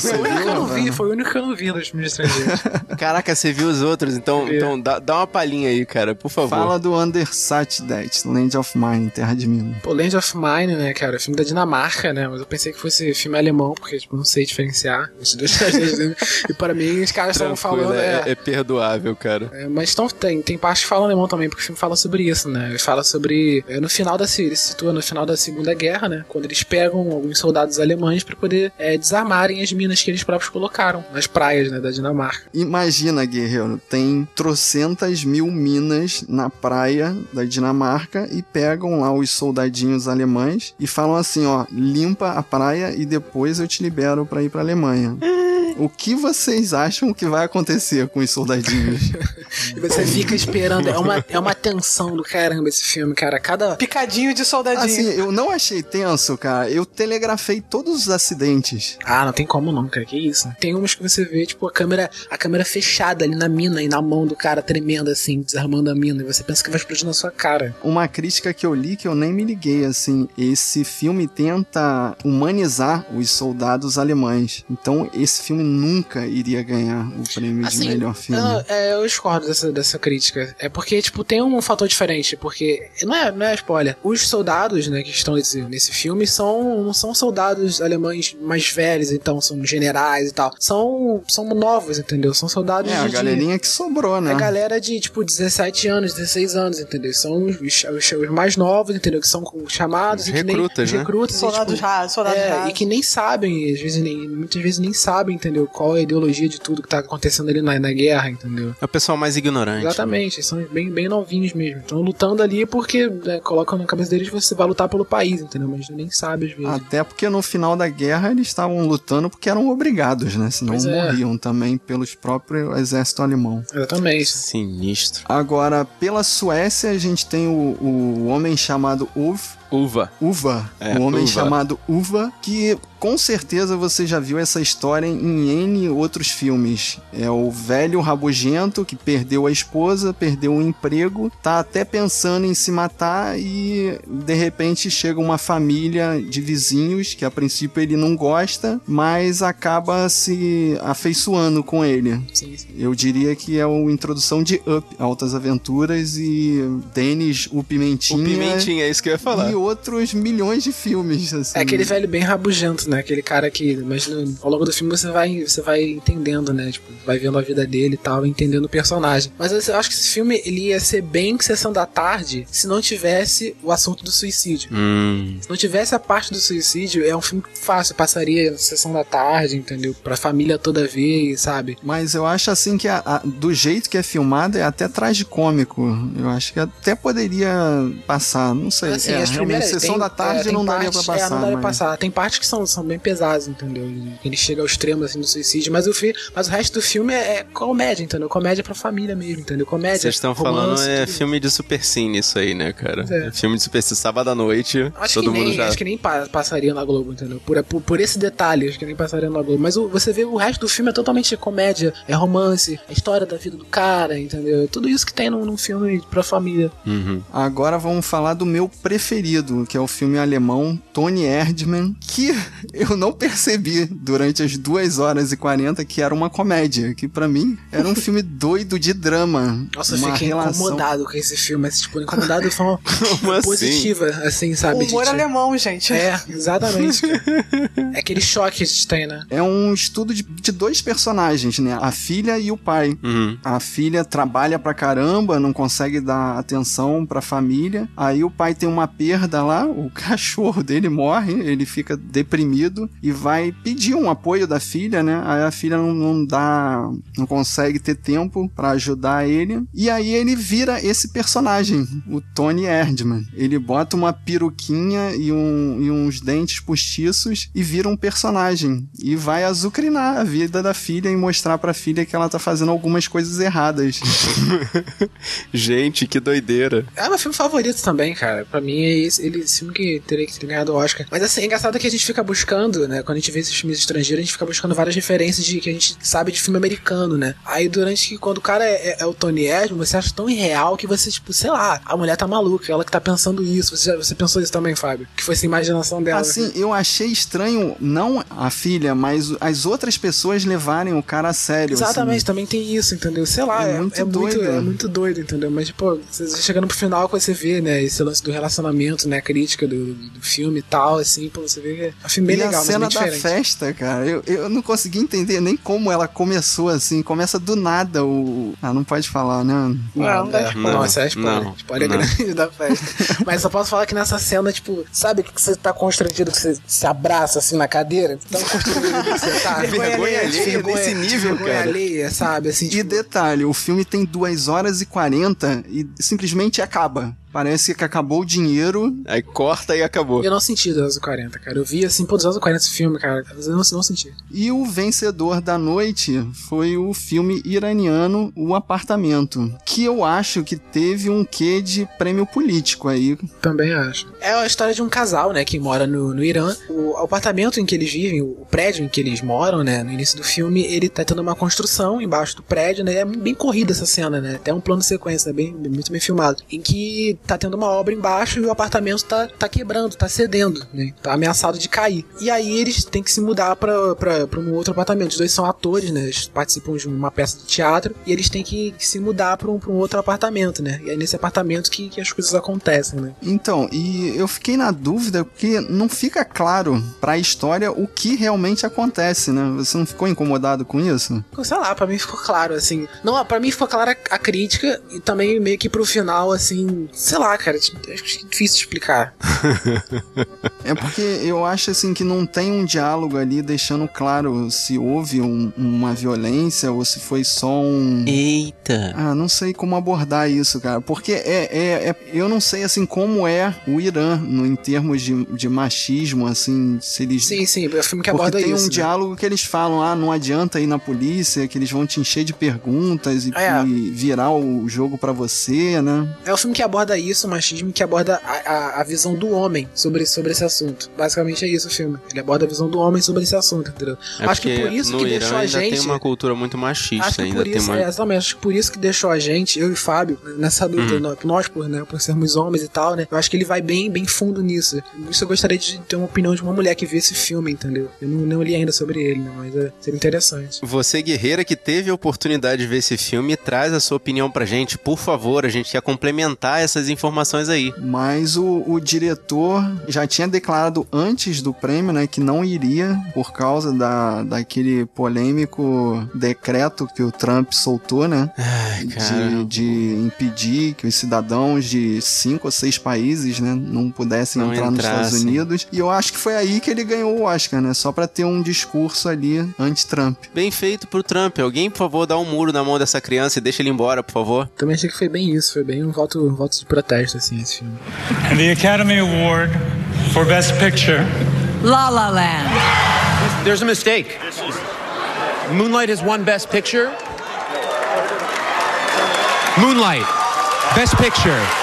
Foi o único que eu não vi, foi o único que eu não vi dos filmes estrangeiros. Caraca, você viu os outros? Então, então dá, dá uma palhinha aí, cara, por favor. Fala do Undersat Dead, Land of Mine, Terra de Mina. Pô, Land of Mine, né, cara? Filme da Dinamarca, né? Mas eu pensei que fosse filme alemão, porque, tipo, não sei diferenciar os dois tragédias. né? E para mim, os caras estavam falando. é, É, é perdoável, cara. é, mas tão, tem, tem parte que fala alemão também, porque o filme fala sobre isso, né? Ele fala sobre. é, no final da. se- Ele se situa no final da Segunda Guerra, né? Quando eles pegam alguns soldados alemães pra poder é, desarmarem as minas que eles próprios colocaram nas praias, né? Da Dinamarca. Imagina, guerreiro, tem trocentas mil minas na praia da Dinamarca e pegam lá os soldadinhos alemães e falam assim, ó, limpa a praia e depois eu te libero pra ir pra Alemanha. O que vocês acham que vai acontecer com os soldadinhos? E você fica esperando. É uma, é uma tensão do caramba esse filme, cara. Cada. Picadinho de soldadinho. assim, eu não achei tenso, cara. Eu telegrafei todos os acidentes. Ah, não tem como não, cara. Que isso? Tem umas que você vê, tipo, a câmera, a câmera fechada ali na mina e na mão do cara tremendo assim, desarmando a mina. E você pensa que vai explodir na sua cara. Uma crítica que eu li que eu nem me liguei, assim, esse filme tenta humanizar os soldados alemães. Então, esse filme nunca iria ganhar o prêmio de melhor filme. eu, é, eu discordo dessa, dessa crítica. É porque, tipo, tem um fator diferente. Porque, não é, não é spoiler. Os soldados, né, que estão nesse, nesse filme são, não são soldados alemães mais velhos, então, são generais e tal. São, são novos, entendeu? São soldados É, a de- galerinha que sobrou, né? É galera de, tipo, 17 anos, 16 anos, entendeu? São os, os- os- os mais novos, entendeu? Que são chamados Os e que nem- recrutas, né? recrutas, e, Soldados tipo, rasos, soldados é, rasos. e que nem sabem, às vezes nem, muitas vezes nem sabem, entendeu? Qual é a ideologia de tudo que tá acontecendo ali na, na guerra, entendeu? É o pessoal mais ignorante. Exatamente, eles são bem, bem novinhos mesmo. Estão lutando ali porque né, colocam na cabeça deles que você vai lutar pelo país, entendeu? Mas nem sabe às vezes. Até porque no final da guerra eles estavam lutando porque eram obrigados, né? Senão Pois é. morriam também pelos próprios exército alemão. Exatamente. Sinistro. Agora, pela Suécia, a gente tem o, o homem chamado Ulf, Uva. Uva, É, o homem Uva. chamado Uva, que com certeza você já viu essa história em N outros filmes. É o velho rabugento que perdeu a esposa, perdeu o emprego, tá até pensando em se matar e de repente chega uma família de vizinhos que a princípio ele não gosta, mas acaba se afeiçoando com ele. Sim, sim. Eu diria que é a introdução de Up, Altas Aventuras e Dennis o Pimentinha. O Pimentinha, é isso que eu ia falar. E outros milhões de filmes, assim. É aquele velho bem rabugento, né? Aquele cara que. Mas no- ao longo do filme você vai, você vai entendendo, né? Tipo, vai vendo a vida dele e tal, entendendo o personagem. Mas eu acho que esse filme ele ia ser bem sessão da tarde se não tivesse o assunto do suicídio. Hum. Se não tivesse a parte do suicídio, é um filme fácil, passaria na sessão da tarde, entendeu? Pra família toda ver, sabe? Mas eu acho assim que a- a- do jeito que é filmado é até tragicômico. Eu acho que até poderia passar, não sei. Assim, é, as realmente, primeiras sessão tem- da tarde é, não daria partes- pra passar. É, não daria pra mas- passar. Tem partes que são, são bem pesadas, entendeu? Ele chega ao extremo assim do suicídio, mas o, fi, mas o resto do filme é, é comédia, entendeu? Comédia pra família mesmo, entendeu? Comédia. Vocês estão falando é tudo. filme de supercine isso aí, né, cara? É. É filme de supercine, sábado à noite, Acho todo que, mundo nem, já... acho que nem pa- passaria na Globo, entendeu? Por, por, por esse detalhe, acho que nem passaria na Globo. Mas o- você vê o resto do filme é totalmente comédia, é romance, é história da vida do cara, entendeu? Tudo isso que tem num, num filme pra família. Uhum. Agora vamos falar do meu preferido, que é o filme alemão Tony Erdmann, que eu não percebi durante as 2 horas e 40 que era uma comédia, que pra mim era um filme doido de drama. Nossa, eu uma fiquei relação... incomodado com esse filme, mas, tipo, incomodado de forma assim? positiva, assim, sabe? Humor de, alemão, gente. É, exatamente. é aquele choque que a gente tem, né? É um estudo de, de dois personagens, né? A filha e o pai. Uhum. A filha trabalha pra caramba, não consegue dar atenção pra família. Aí o pai tem uma perda lá, o cachorro dele morre, ele fica deprimido e vai pedir um apoio da filha, né? Aí a filha não, não dá, não consegue ter tempo pra ajudar ele. E aí ele vira esse personagem, o Tony Erdmann. Ele bota uma peruquinha e, um, e uns dentes postiços e vira um personagem. E vai azucrinar a vida da filha e mostrar pra filha que ela tá fazendo algumas coisas erradas. Gente, que doideira. É meu filme favorito também, cara. Pra mim é esse, ele, esse filme que teria que ter ganhado o Oscar. Mas assim, é engraçado que a gente fica buscando, né? Quando a gente vê esses filmes estrangeiros, a gente fica buscando várias referências de que a gente sabe de filme americano, né? Aí durante que quando o cara é, é- é o Tony Erdmann, você acha tão irreal que você, tipo, sei lá, a mulher tá maluca, ela que tá pensando isso. Você, já- você pensou isso também, Fábio? Que foi essa imaginação dela. Assim, eu achei estranho, não a filha, mas as outras pessoas levarem o cara a sério. Exatamente, assim. também tem isso, entendeu? Sei lá, É é, muito é muito, doido. é muito doido, entendeu? Mas, pô, você chegando pro final, quando você vê, né, esse lance do relacionamento, né, a crítica do, do filme e tal, assim, pô, você vê que um filme bem e legal, a cena mas da festa, cara, eu, eu não consegui entender nem como ela começou assim. Começa do nada o. Ah, não pode falar, né? Não, não dá é, spoiler. não, isso é spoiler. Não, spoiler não. grande da festa. Mas só posso falar que nessa cena, tipo, sabe que você tá constrangido, que você se abraça assim na cadeira? Tão constrangido que você tá. Vergonha alheia Vergonha- nesse nível, vergonha cara. alheia, sabe? Assim, E tipo, detalhe, o filme tem 2 horas e 40 e simplesmente acaba. Parece que acabou o dinheiro. Aí corta e acabou. Eu não senti 240, cara. Eu vi assim, pô, 240 esse filme, cara. Eu não, não senti. E o vencedor da noite foi o filme iraniano O Apartamento, que eu acho que teve um quê de prêmio político aí. Também acho. É a história de um casal, né, que mora no, no Irã. O apartamento em que eles vivem, o prédio em que eles moram, né, no início do filme, ele tá tendo uma construção embaixo do prédio, né, é bem corrida essa cena, né, até um plano de sequência, né, bem, muito bem filmado, em que tá tendo uma obra embaixo e o apartamento tá, tá quebrando, tá cedendo, né, tá ameaçado de cair. E aí eles têm que se mudar pra, pra, pra um outro apartamento. Os dois são atores, né, eles participam de uma peça de teatro e eles têm que se mudar pra um, pra um outro apartamento, né, e é nesse apartamento que, que as coisas acontecem, né. Então, e eu fiquei na dúvida porque não fica claro pra história o que realmente acontece, né? Você não ficou incomodado com isso? Sei lá, pra mim ficou claro, assim. Não, pra mim ficou clara a crítica e também meio que pro final, assim. Sei lá, cara, acho que é difícil de explicar. É porque eu acho assim que não tem um diálogo ali deixando claro se houve um- uma violência ou se foi só um. Eita. Ah, não sei como abordar isso, cara. Porque é, é, é- eu não sei assim como é o Irã no, em termos de, de machismo, assim, se eles. Sim, sim, é o filme que Porque aborda tem isso. um né? diálogo que eles falam, ah, não adianta ir na polícia, que eles vão te encher de perguntas e, É. e virar o jogo pra você, né? É o filme que aborda isso, o machismo, que aborda a, a, a visão do homem sobre, sobre esse assunto. Basicamente é isso o filme. Ele aborda a visão do homem sobre esse assunto, entendeu? É acho que por isso que Irã deixou a gente. tem uma cultura muito machista, Acho que ainda por tem isso, uma... é, exatamente, acho que por isso que deixou a gente, eu e Fábio, nessa dúvida, Uhum. nó- nós, por, né, por sermos homens e tal, né? Eu acho que ele vai bem, bem fundo nisso. Isso eu gostaria de ter uma opinião de uma mulher que vê esse filme, entendeu? Eu não, não li ainda sobre ele, né? Mas é, seria interessante. Você, guerreira, que teve a oportunidade de ver esse filme, traz a sua opinião pra gente, por favor. A gente quer complementar essas informações aí. Mas o, o diretor já tinha declarado antes do prêmio, né, que não iria por causa da, daquele polêmico decreto que o Trump soltou, né? de, de impedir que os cidadãos de cinco ou seis países, né, não pudessem Não entrar nos Estados. Unidos. E eu acho que foi aí que ele ganhou o Oscar, né? Só pra ter um discurso ali anti-Trump. Bem feito pro Trump. Alguém, por favor, dá um muro na mão dessa criança e deixa ele embora, por favor. Também achei que foi bem isso, foi bem um voto, um voto de protesto, assim, esse filme. And the Academy Award for Best Picture La La Land. There's a mistake. Moonlight has won Best Picture. Moonlight, Best Picture.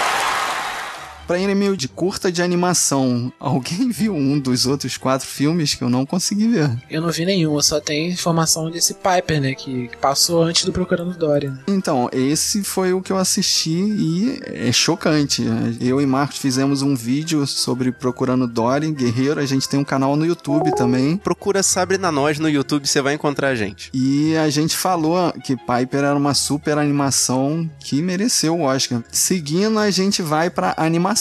Prêmio de curta de animação. Alguém viu um dos outros quatro filmes que eu não consegui ver? Eu não vi nenhum, eu só tenho informação desse Piper, né? Que, que passou antes do Procurando Dory. Né? Então, esse foi o que eu assisti e é chocante. Eu e Marcos fizemos um vídeo sobre Procurando Dory, Guerreiro. A gente tem um canal no YouTube também. Procura Sabrina Nós no YouTube, você vai encontrar a gente. E a gente falou que Piper era uma super animação que mereceu o Oscar. Seguindo, a gente vai pra animação.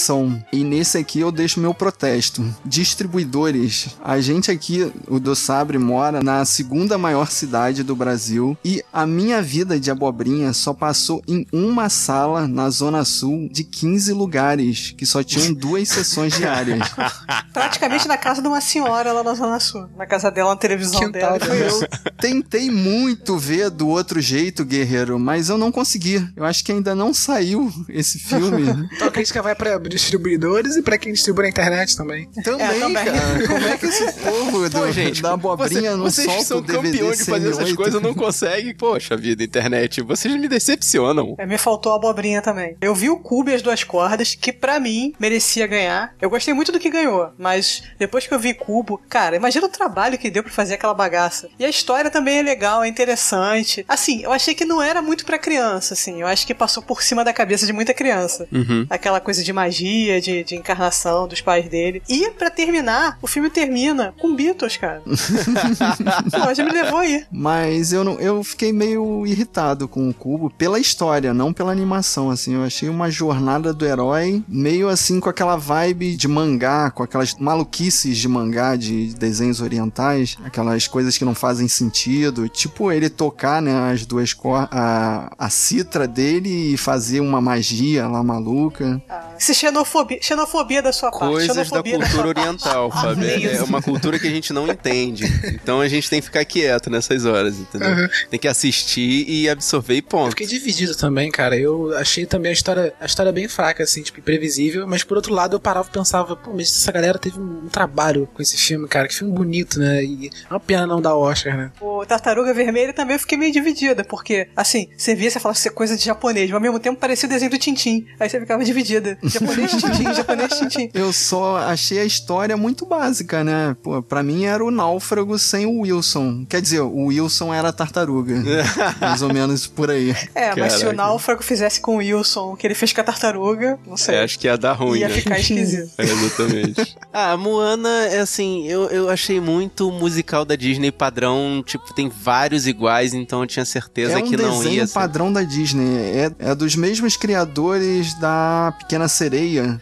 E nesse aqui eu deixo meu protesto. Distribuidores. A gente aqui, o do Sabre, mora na segunda maior cidade do Brasil. E a minha vida de abobrinha só passou em uma sala na Zona Sul de 15 lugares, que só tinham duas sessões diárias. Praticamente na casa de uma senhora lá na Zona Sul. Na casa dela, na televisão dela. Foi eu. Eu tentei muito ver do outro jeito, Guerreiro, mas eu não consegui. Eu acho que ainda não saiu esse filme. Então a crítica vai pra distribuidores e pra quem distribui na internet também. Também, É, também. cara. Como é que esse povo do, Pô, gente, da abobrinha você- não vocês solta são o DVD campeões de fazer essas 108? coisas, não conseguem. Poxa vida, internet, vocês me decepcionam. É, me faltou a abobrinha também. Eu vi o Cube e as duas cordas, que pra mim merecia ganhar. Eu gostei muito do que ganhou, mas depois que eu vi Cubo, cara, imagina o trabalho que deu pra fazer aquela bagaça. E a história também é legal, é interessante. Assim, eu achei que não era muito pra criança, assim. Eu acho que passou por cima da cabeça de muita criança. Uhum. Aquela coisa de magia, de, de encarnação dos pais dele. E pra terminar, o filme termina com Beatles, cara. Pô, já me levou aí. Mas eu não, eu fiquei meio irritado com o Cubo pela história, não pela animação, assim. Eu achei uma jornada do herói meio assim com aquela vibe de mangá, com aquelas maluquices de mangá de desenhos orientais, aquelas coisas que não fazem sentido, tipo ele tocar, né, as duas cor a, a citra dele e fazer uma magia lá maluca. Esse xenofobia, xenofobia da sua parte. Coisas da cultura parte. oriental, Fábio. É, é uma cultura que a gente não entende. Então a gente tem que ficar quieto nessas horas, entendeu? Uhum. Tem que assistir e absorver e Eu ponto. fiquei dividido também, cara. Eu achei também a história, a história bem fraca, assim, tipo, imprevisível. Mas por outro lado, eu parava e pensava, pô, mas essa galera teve um trabalho com esse filme, cara. Que filme bonito, né? E é uma pena não dar Oscar, né? O Tartaruga Vermelha também eu fiquei meio dividida, porque, assim, você via, você falava que isso é coisa de japonês, mas ao mesmo tempo parecia o desenho do Tintim. Aí você ficava dividida. Japonês, Tintim, japonês, Tintim. Eu só achei a história muito básica, né? Pô, pra mim era o náufrago sem o Wilson. Quer dizer, o Wilson era a tartaruga. Mais ou menos por aí. É, mas se o Caraca. Náufrago fizesse com o Wilson o que ele fez com a tartaruga, não sei. É, acho que ia dar ruim, Ia né? ficar esquisito. É, exatamente. ah, Moana, é assim, eu, eu achei muito musical da Disney padrão, tipo, tem vários iguais, então eu tinha certeza é um que não desenho ia ser. padrão da Disney. É, é dos mesmos criadores da Pequena Sereia.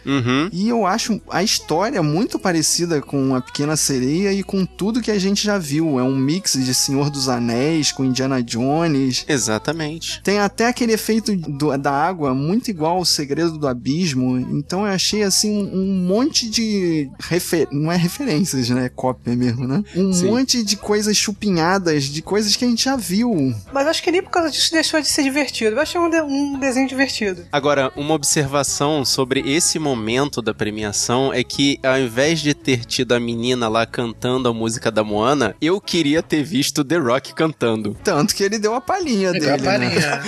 Uhum. E eu acho a história muito parecida com a Pequena Sereia e com tudo que a gente já viu. É um mix de Senhor dos Anéis com Indiana Jones. Exatamente. Tem até aquele efeito do- da água muito igual ao Segredo do Abismo. Então eu achei assim um, um monte de refer... não é referências, né? É cópia mesmo, né? Um Sim. monte de coisas chupinhadas, de coisas que a gente já viu. Mas acho que nem por causa disso deixou de ser divertido. Eu achei um, de- um desenho divertido. Agora, uma observação sobre esse momento da premiação é que, ao invés de ter tido a menina lá cantando a música da Moana, eu queria ter visto The Rock cantando. Tanto que ele deu a palhinha Deu dele, a né? palhinha.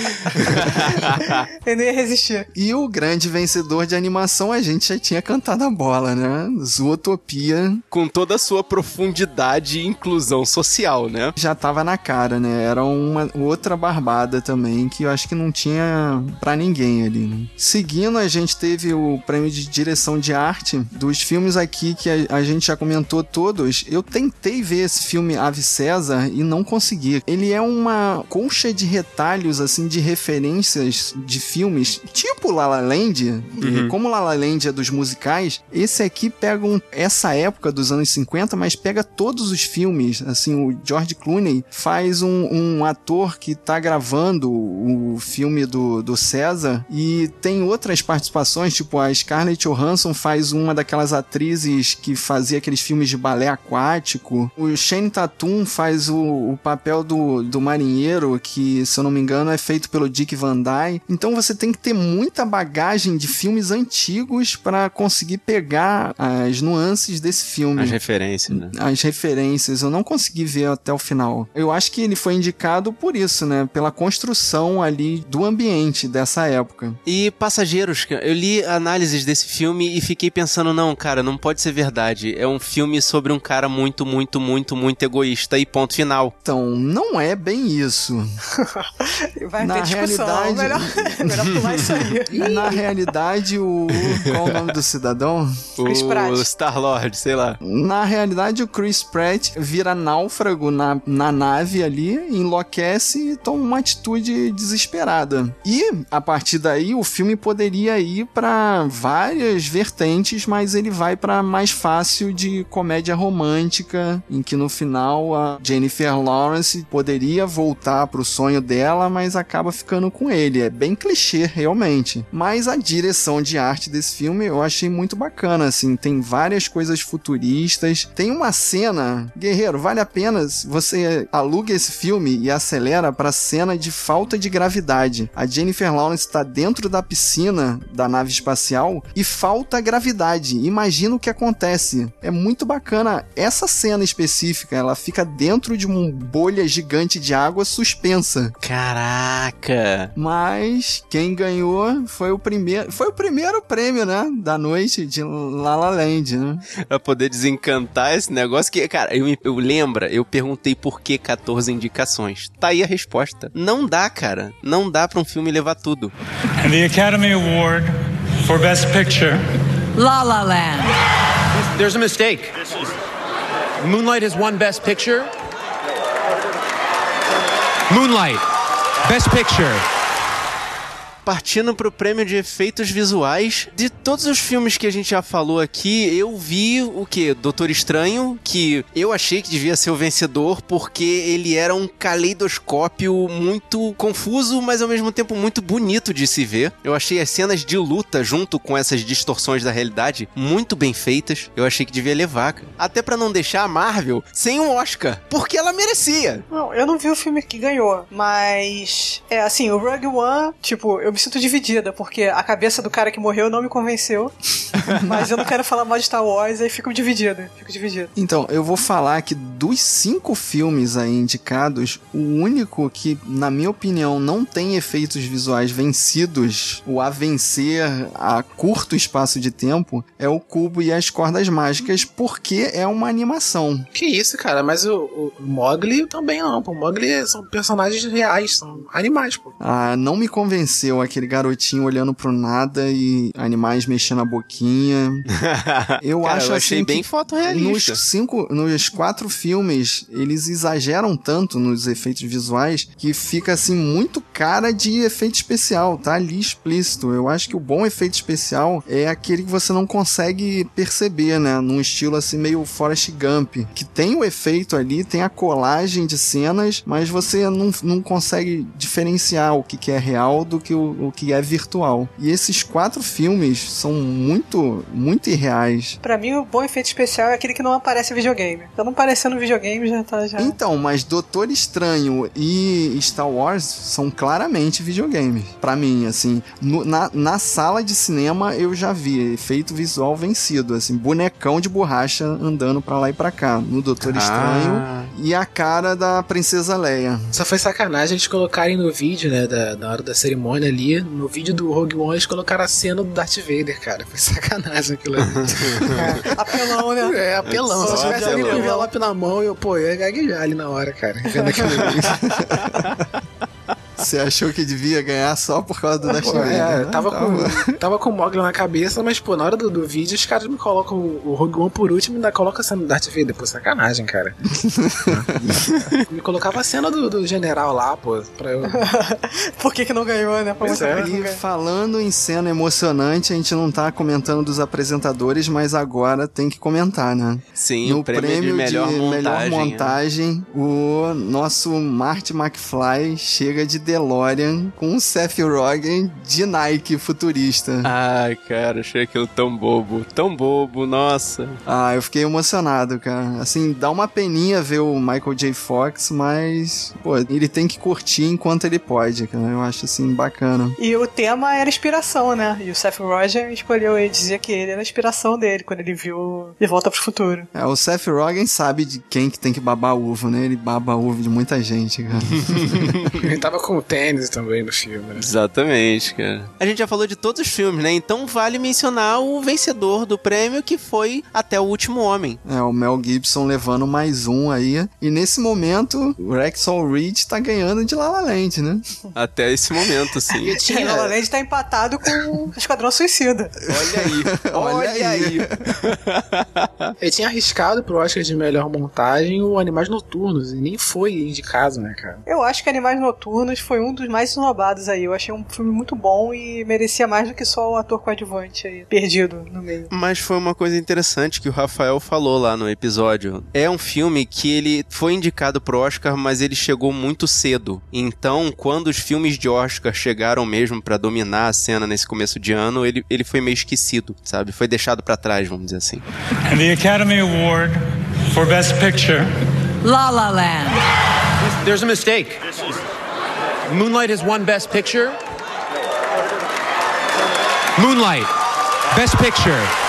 Eu não ia resistir. E o grande vencedor de animação, a gente já tinha cantado a bola, né? Zootopia Com toda a sua profundidade e inclusão social, né? já tava na cara, né? Era uma outra barbada também que eu acho que não tinha pra ninguém ali. Né? Seguindo, a gente teve o prêmio de direção de arte dos filmes aqui que a, a gente já comentou todos. Eu tentei ver esse filme Ave César e não consegui. Ele é uma colcha de retalhos assim de referências de filmes, tipo La La Land. E como La La Land é dos musicais, esse aqui pega um- essa época dos anos 50, mas pega todos os filmes. Assim, o George Clooney faz um, um ator que tá gravando o filme do, do César e tem outras participações, tipo a Scarlett Johansson faz uma daquelas atrizes que fazia aqueles filmes de balé aquático. O Shane Tatum faz o, o papel do, do marinheiro, que, se eu não me engano, é feito pelo Dick Van Dyke. Então você tem que ter muita bagagem de filmes antigos para conseguir pegar as nuances desse filme As referências, né? as referências. Eu não consegui ver até o final. Eu acho que ele foi indicado por isso, né? Pela construção ali do ambiente dessa época. E Passageiros, eu li análises desse filme e fiquei pensando, não, cara, não pode ser verdade. É um filme sobre um cara muito, muito, muito, muito egoísta e ponto final. Então, não é bem isso. Vai Na ter discussão. realidade- Melhor, melhor pular isso aí. Na realidade, o. Qual o nome do cidadão? Chris Pratt. O Star-Lord, sei lá. Na realidade, o Chris Pratt vira náufrago na, na nave ali, enlouquece e toma uma atitude desesperada. E, a partir daí, o filme poderia ir várias vertentes, mas ele vai pra mais fácil de comédia romântica, em que no final a Jennifer Lawrence poderia voltar pro sonho dela, mas acaba ficando com ele. É bem clichê, realmente. Mas a direção de arte desse filme eu achei muito bacana, assim. Tem várias coisas futuristas. Tem uma cena, guerreiro, vale a pena você aluga esse filme e acelera pra cena de falta de gravidade. A Jennifer Lawrence está dentro da piscina da nave espacial e falta gravidade. Imagina o que acontece. É muito bacana essa cena específica. Ela fica dentro de uma bolha gigante de água suspensa. Caraca! Mas quem ganhou foi o primeiro, foi o primeiro prêmio, né, da noite de La La Land, né? Pra poder desencantar esse negócio que, cara, eu, eu lembra, eu perguntei por que 14 indicações. Tá aí a resposta. Não dá, cara. Não dá pra um filme levar tudo. And the Academy Award for Best Picture La La Land. There's a mistake. Moonlight has won Best Picture. Moonlight, Best Picture. Partindo pro prêmio de efeitos visuais, de todos os filmes que a gente já falou aqui, eu vi o que? Doutor Estranho, que eu achei que devia ser o vencedor, porque ele era um caleidoscópio muito confuso, mas ao mesmo tempo muito bonito de se ver. Eu achei as cenas de luta, junto com essas distorções da realidade, muito bem feitas. Eu achei que devia levar, cara. Até pra não deixar a Marvel sem um Oscar, porque ela merecia. Não, eu não vi o filme que ganhou, mas. É assim, o Rogue One, tipo, eu me sinto dividida, porque a cabeça do cara que morreu não me convenceu. mas eu não quero falar mal de Star Wars, aí fico dividida. Fico dividida. Então, eu vou falar que dos cinco filmes aí indicados, o único que, na minha opinião, não tem efeitos visuais vencidos, ou a vencer a curto espaço de tempo, é o Cubo e as Cordas Mágicas, porque é uma animação. Que isso, cara, mas o, o Mogli também não, pô. O Mogli são personagens reais, são animais, pô. Ah, não me convenceu aquele garotinho olhando pro nada e animais mexendo a boquinha. Eu Cara, acho eu achei assim bem que fotorrealista. Nos cinco, nos quatro filmes, eles exageram tanto nos efeitos visuais que fica assim muito cara de efeito especial, tá ali explícito. Eu acho que o bom efeito especial é aquele que você não consegue perceber, né, num estilo assim meio Forrest Gump, que tem o efeito ali, tem a colagem de cenas, mas você não, não consegue diferenciar o que, que é real do que o o que é virtual. E esses quatro filmes são muito, muito irreais. Pra mim, o bom efeito especial é aquele que não aparece videogame. Então, não aparecendo no videogame já tá já. Então, mas Doutor Estranho e Star Wars são claramente videogames. Pra mim, assim, no- na, na sala de cinema eu já vi efeito visual vencido, assim, bonecão de borracha andando pra lá e pra cá, no Doutor Ah. Estranho e a cara da Princesa Leia. Só foi sacanagem eles colocarem no vídeo, né, da, na hora da cerimônia ali, no vídeo do Rogue One, eles colocaram a cena do Darth Vader, cara. Foi sacanagem aquilo ali. Apelão, né? É, apelão. Se eu Só tivesse ali com o envelope na mão, eu, pô, eu ia gaguejar ali na hora, cara. Vendo aquilo ali. Você achou que devia ganhar só por causa do Darth Pô, Vader? é, né? tava, Tá com, bom. tava com o Mogli na cabeça, mas, pô, na hora do, do vídeo, os caras me colocam o Rogue One por último e ainda colocam a cena do Darth Vader. Pô, sacanagem, cara. me colocava a cena do, do general lá, pô, pra eu... Por que, que não ganhou, né? Pra mostrar é. E falando em cena emocionante, a gente não tá comentando dos apresentadores, mas agora tem que comentar, né? Sim, no o prêmio, de melhor montagem. melhor é. montagem, o nosso Marty McFly chega de DeLorean com o Seth Rogen de Nike futurista. Ai, cara, achei aquilo tão bobo. Tão bobo, nossa. Ah, eu fiquei emocionado, cara. Assim, dá uma peninha ver o Michael J. Fox, mas, pô, ele tem que curtir enquanto ele pode, cara. Eu acho, assim, bacana. E o tema era inspiração, né? E o Seth Rogen escolheu ele, dizia que ele era a inspiração dele quando ele viu De Volta pro Futuro. É, o Seth Rogen sabe de quem que tem que babar ovo, né? Ele baba ovo de muita gente, cara. Ele tava com o tênis também no filme, né? Exatamente, cara. A gente já falou de todos os filmes, né? Então vale mencionar o vencedor do prêmio, que foi Até o Último Homem. É, o Mel Gibson levando mais um aí. E nesse momento, o Rexall Reed tá ganhando de La La Land, né? Até esse momento, sim. E o La La Land tá empatado com o Esquadrão Suicida. Olha aí. Olha, aí. Ele tinha arriscado pro Oscar de melhor montagem o Animais Noturnos, e nem foi indicado, né, cara? Eu acho que Animais Noturnos foi um dos mais esnobados aí. Eu achei um filme muito bom e merecia mais do que só o ator coadjuvante aí, perdido no meio. Mas foi uma coisa interessante que o Rafael falou lá no episódio. É um filme que ele foi indicado pro Oscar, mas ele chegou muito cedo. Então, quando os filmes de Oscar chegaram mesmo pra dominar a cena nesse começo de ano, ele, ele foi meio esquecido, sabe? Foi deixado pra trás, vamos dizer assim. And the Academy Award for Best Picture La La Land. There's a mistake. Moonlight has won Best Picture. Moonlight, Best Picture.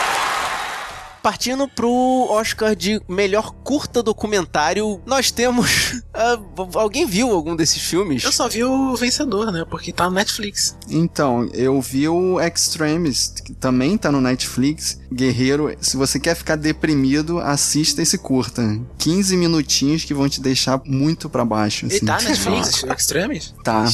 Partindo pro Oscar de melhor curta documentário, nós temos. ah, alguém viu algum desses filmes? Eu só vi o vencedor, né? Porque tá no Netflix. Então, eu vi o Extremist, que também tá no Netflix. Guerreiro, se você quer ficar deprimido, assista esse curta. 15 minutinhos que vão te deixar muito pra baixo. Ele Assim. tá no Netflix, o Extremis? Tá.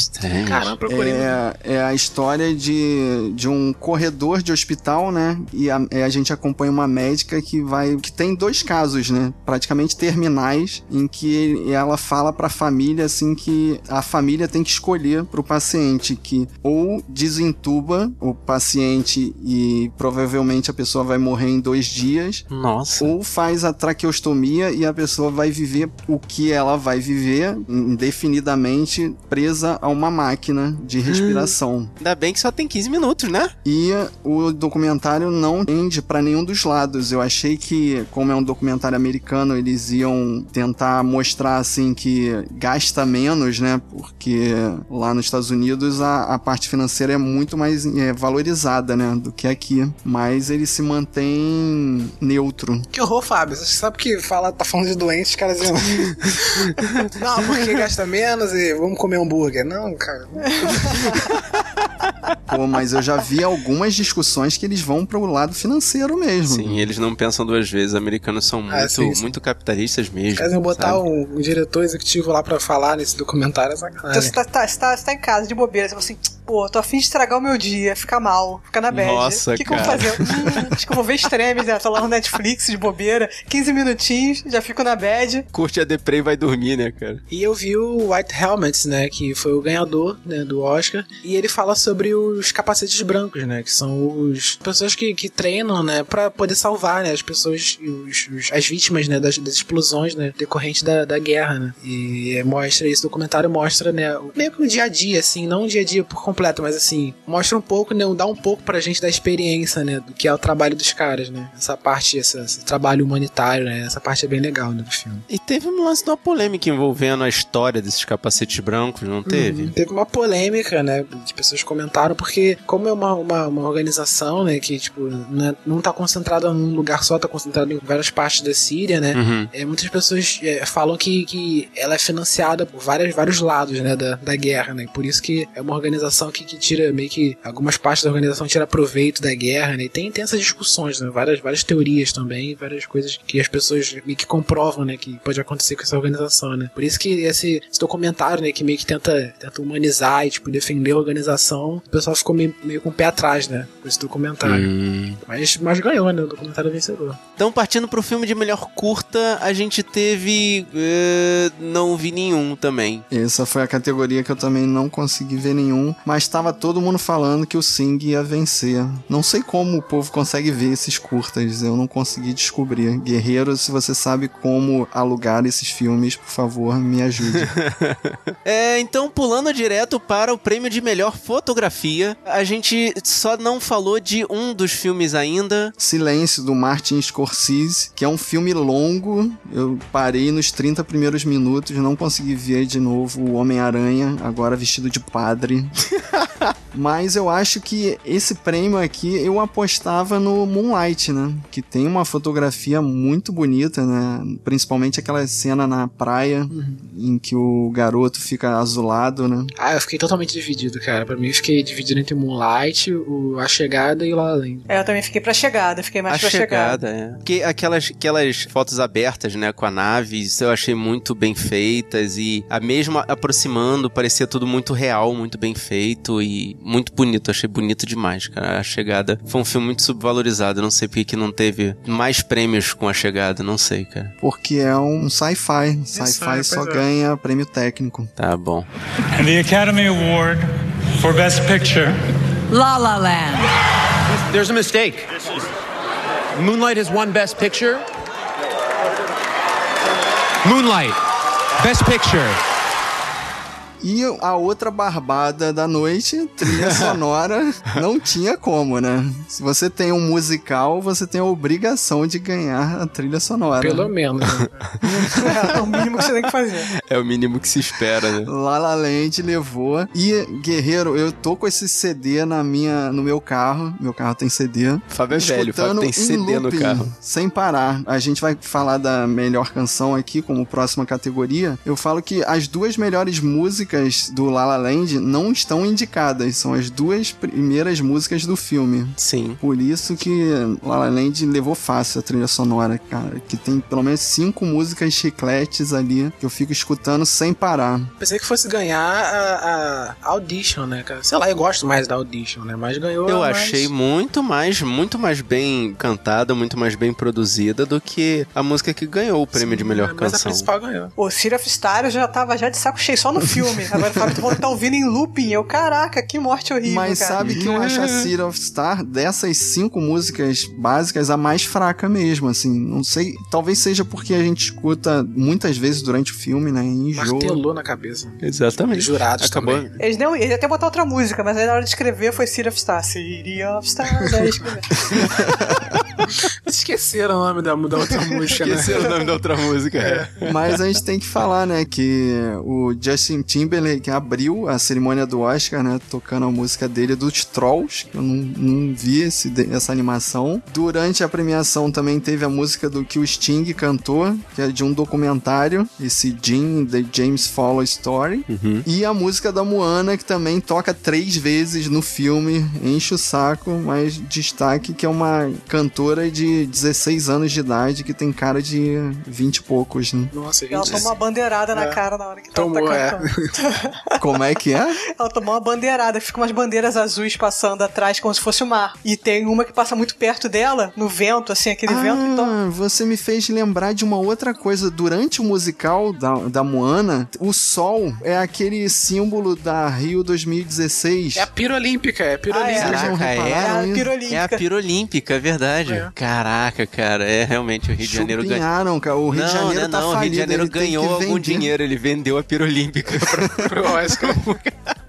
Caramba, procurei. É, é a história de, de um corredor de hospital, né? E a, é, a gente acompanha uma médica que vai. que tem dois casos, né? Praticamente terminais, em que ela fala pra família assim que a família tem que escolher pro paciente que ou desentuba o paciente e provavelmente a pessoa vai morrer em dois dias, Nossa. ou faz a traqueostomia e a pessoa vai viver o que ela vai viver indefinidamente presa a uma máquina de respiração. Ainda bem que só tem 15 minutos, né? E o documentário não tende pra nenhum dos lados. Eu achei que, como é um documentário americano, eles iam tentar mostrar assim que gasta menos, né? Porque lá nos Estados Unidos a, a parte financeira é muito mais é, valorizada, né? Do que aqui. Mas ele se mantém neutro. Que horror, Fábio. Você sabe que fala, tá falando de doentes, os caras iam. não, porque gasta menos e vamos comer hambúrguer. Não, cara. Pô, mas eu já vi algumas discussões que eles vão pro lado financeiro mesmo. Sim, eles não pensam duas vezes. Os americanos são muito, Ah, sim, sim. muito capitalistas mesmo. Iam botar sabe? um, um diretor executivo lá pra falar nesse documentário, é Então sacanagem. você tá, tá, você tá, você tá em casa de bobeira, você fala assim, pô, tô afim de estragar o meu dia, ficar mal, ficar na bad. Nossa, O que, que eu vou fazer? Hum, acho que eu vou ver extremes, né? Tô lá no Netflix de bobeira, 15 minutinhos, já fico na bad. Curte a deprê e vai dormir, né, cara? E eu vi o White Helmets, né, que foi o ganhador né, do Oscar, e ele fala sobre os capacetes brancos, né, que são os pessoas que, que treinam, né, para poder salvar, né, as pessoas, os, os- as vítimas, né, das, das explosões, né, decorrentes da, da guerra, né. E mostra esse documentário mostra, né, meio que o dia a dia, assim, não o dia a dia por completo, mas assim, mostra um pouco, né? Dá um pouco pra gente da experiência, né? Do que é o trabalho dos caras, né? Essa parte, essa, esse trabalho humanitário, né? Essa parte é bem legal né, do filme. E teve um lance de uma polêmica envolvendo a história desses capacetes brancos, não teve? Uhum. Teve uma polêmica, né? As pessoas comentaram, porque como é uma, uma, uma organização, né? Que, tipo, não, é- não tá concentrada num lugar só, tá concentrada em várias partes da Síria, né? Uhum. É, muitas pessoas é, falam que, que ela é financiada por várias, vários lados, né? Da, da guerra, né? Por isso que é uma organização que, que tira meio que algumas partes da organização tira proveito da guerra, né? E tem, tem essas discussões, né? Várias, várias teorias também, várias coisas que as pessoas meio que comprovam, né? Que pode acontecer com essa organização, né? Por isso que esse, esse documentário, né? Que meio que tenta, tenta humanizar e, tipo, defender a organização, o pessoal ficou meio, meio com o pé atrás, né? Com esse documentário. Hum. Mas, mas ganhou, né? O documentário é vencedor. Então, partindo pro filme de melhor curta, a gente teve. eh, não vi nenhum também. Essa foi a categoria que eu também não consegui ver nenhum, mas estava todo mundo falando que o Sing ia vencer. Não sei como o povo consegue ver esses curtas, eu não consegui descobrir. Guerreiro, se você sabe como alugar esses filmes, por favor, me ajude. É, então, pulando direto para o prêmio de melhor fotografia, a gente só não falou de um dos filmes ainda. Silêncio, do Martin Scorsese, que é um filme longo. Eu parei nos 30 primeiros minutos, não consegui ver de novo o Homem-Aranha, agora vestido de padre. Mas eu acho que esse prêmio aqui eu apostava no Moonlight, né? Que tem uma fotografia muito bonita, né? Principalmente aquela cena na praia em que o garoto fica azulado, né? Ah, eu fiquei totalmente dividido, cara. Pra mim, eu fiquei dividido entre o Moonlight, o A Chegada e o La La Land. É, eu também fiquei pra chegada, fiquei mais a pra chegada, chegada. é. Porque aquelas, aquelas fotos abertas, né, com a nave, isso eu achei muito bem feitas e a mesma aproximando, parecia tudo muito real, muito bem feito e muito bonito. Achei bonito demais, cara. A chegada foi um filme muito subvalorizado. Não sei porque que não teve mais prêmios com a chegada, não sei, cara. Porque é um sci-fi. Sci-fi pois só é. ganha prêmio técnico. Tá bom. And the Academy Award for Best Picture La La Land. There's a mistake. Moonlight has won Best Picture. Moonlight, Best Picture. E a outra barbada da noite, trilha sonora, não tinha como, né? Se você tem um musical, você tem a obrigação de ganhar a trilha sonora. Pelo menos. né? É o mínimo que você tem que fazer. É o mínimo que se espera, né? La La Land levou. E, Guerreiro, eu tô com esse CD na minha, no meu carro. Meu carro tem CD. Fábio é velho, Fábio tem em CD no carro. Sem parar. A gente vai falar da melhor canção aqui como próxima categoria. Eu falo que as duas melhores músicas do La La Land não estão indicadas. São as duas primeiras músicas do filme. Sim. Por isso que La La Land levou fácil a trilha sonora, cara. Que tem pelo menos cinco músicas chicletes ali que eu fico escutando sem parar. Pensei que fosse ganhar a, a Audition, né, cara? Sei lá, eu gosto mais da Audition, né? Mas ganhou. Eu a mais- achei muito mais, muito mais bem cantada, muito mais bem produzida do que a música que ganhou o prêmio de melhor Mas a canção. principal ganhou. O City of Stars já tava já de saco cheio só no filme. Agora o Fábio tá que tá ouvindo em looping. Eu, caraca, que morte horrível, Mas cara. sabe que eu acho a City of Star, dessas cinco músicas básicas, a mais fraca mesmo, assim. Não sei, talvez seja porque a gente escuta muitas vezes durante o filme, né? E enjoa. Martelou na cabeça. Exatamente. Jurados Acabou. também. Eles, não, eles até botar outra música, mas aí na hora de escrever foi City of Stars. City of Stars, aí escrever. Esqueceram o nome da, da outra música, né? Esqueceram o nome da outra música. É. Mas a gente tem que falar, né, que o Justin Timberlake abriu a cerimônia do Oscar, né, tocando a música dele dos Trolls, que eu não, não vi esse, essa animação. Durante a premiação também teve a música do que o Sting cantou, que é de um documentário, esse Jim, The James Follow Story. E a música da Moana, que também toca três vezes no filme, enche o saco, mas destaque que é uma cantora de 16 anos de idade, que tem cara de 20 e poucos, né? Nossa, Ela gente. tomou uma bandeirada na É. cara na hora que Tomou, ela é. tá cantando. Como é que é? Ela tomou uma bandeirada, fica umas bandeiras azuis passando atrás como se fosse o mar. E tem uma que passa muito perto dela, no vento, assim, aquele vento, então. Ah, você me fez lembrar de uma outra coisa. Durante o musical da, da Moana, o sol é aquele símbolo da Rio 2016. É a pira olímpica, é a pira Ah, é. Caraca, é? É a pirolímpica. É a pirolímpica, é verdade. É. Caraca, cara, é realmente o Rio de Janeiro ganhou. Cara. O Rio não, de Janeiro né, tá não, o Rio de falido, Janeiro ganhou algum dinheiro, ele vendeu a pirolímpica pra, Pro Oscar.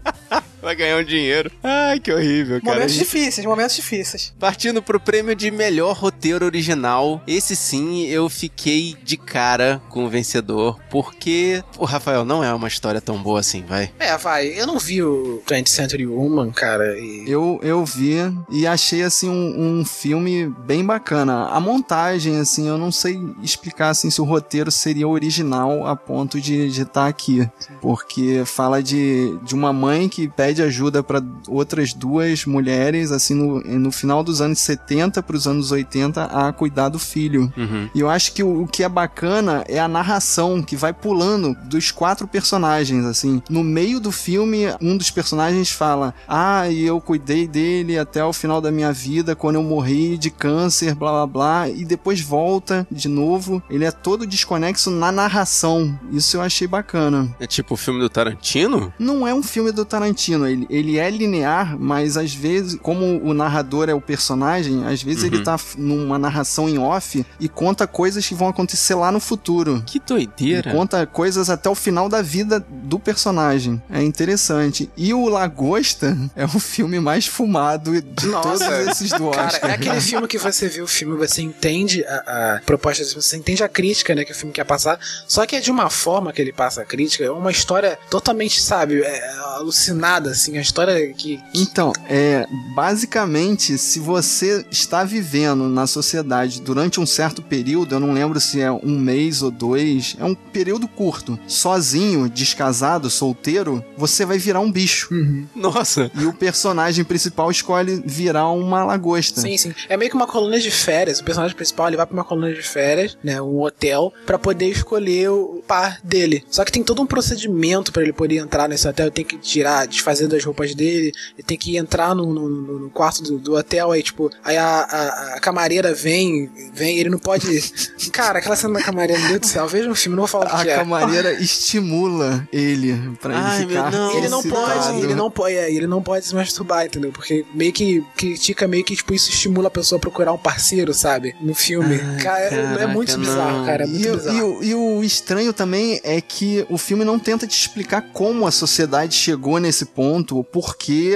pra ganhar um dinheiro. Ai, que horrível, cara. Momentos difíceis, momentos difíceis. Partindo pro prêmio de melhor roteiro original, esse sim eu fiquei de cara com o vencedor, porque o Rafael não é uma história tão boa assim, vai. É, vai. Eu não vi o 20th Century Woman, cara. E... Eu, eu vi e achei assim um, um filme bem bacana. A montagem, assim, eu não sei explicar assim, se o roteiro seria original a ponto de estar aqui. Porque fala de, de uma mãe que pede ajuda para outras duas mulheres, assim, no, no final dos anos 70 para os anos 80, a cuidar do filho. Uhum. E eu acho que o, o que é bacana é a narração que vai pulando dos quatro personagens, assim. No meio do filme, um dos personagens fala: Ah, e eu cuidei dele até o final da minha vida, quando eu morri de câncer, blá blá blá. E depois volta de novo. Ele é todo desconexo na narração. Isso eu achei bacana. É tipo o filme do Tarantino? Não é um filme do Tarantino, ele, ele é linear, mas às vezes, como o narrador é o personagem, às vezes Uhum. ele tá numa narração em off e conta coisas que vão acontecer lá no futuro. Que doideira. E conta coisas até o final da vida do personagem. É interessante. E o Lagosta é o filme mais fumado de todos esses do Oscar. Cara, é aquele filme que você vê o filme, você entende a, a proposta, você entende a crítica, né, que o filme quer passar, só que é de uma forma que ele passa a crítica, é uma história totalmente, sabe, é, alucinada, assim, a história que... Então, é basicamente, se você está vivendo na sociedade durante um certo período, eu não lembro se é um mês ou dois, é um período curto, sozinho, descasado, solteiro, você vai virar um bicho. Nossa. E o personagem principal escolhe virar uma lagosta. Sim, sim. É meio que uma colônia de férias. O personagem principal ele vai pra uma colônia de férias, né? Um hotel, pra poder escolher o par dele. Só que tem todo um procedimento pra ele poder entrar nesse hotel. Tem que tirar, desfazer das roupas dele. Ele tem que entrar no, no- no- quarto do, do hotel. Aí, tipo, aí a, a- a camareira vem, vem, ele não pode. Cara, aquela cena da camareira, meu Deus do céu, veja um filme, não vou falar o A que é. camareira estimula ele pra Ai, ele ficar meu, não. Ele não pode, ele não pode, é, ele não pode se masturbar, entendeu? Porque meio que critica meio que tipo isso estimula a pessoa a procurar um parceiro, sabe? No filme. cara, é- é, caraca, muito bizarro, não. cara, é E, muito o- bizarro. e o, e o estranho também é que o filme não tenta te explicar como a sociedade chegou nesse ponto, o porquê,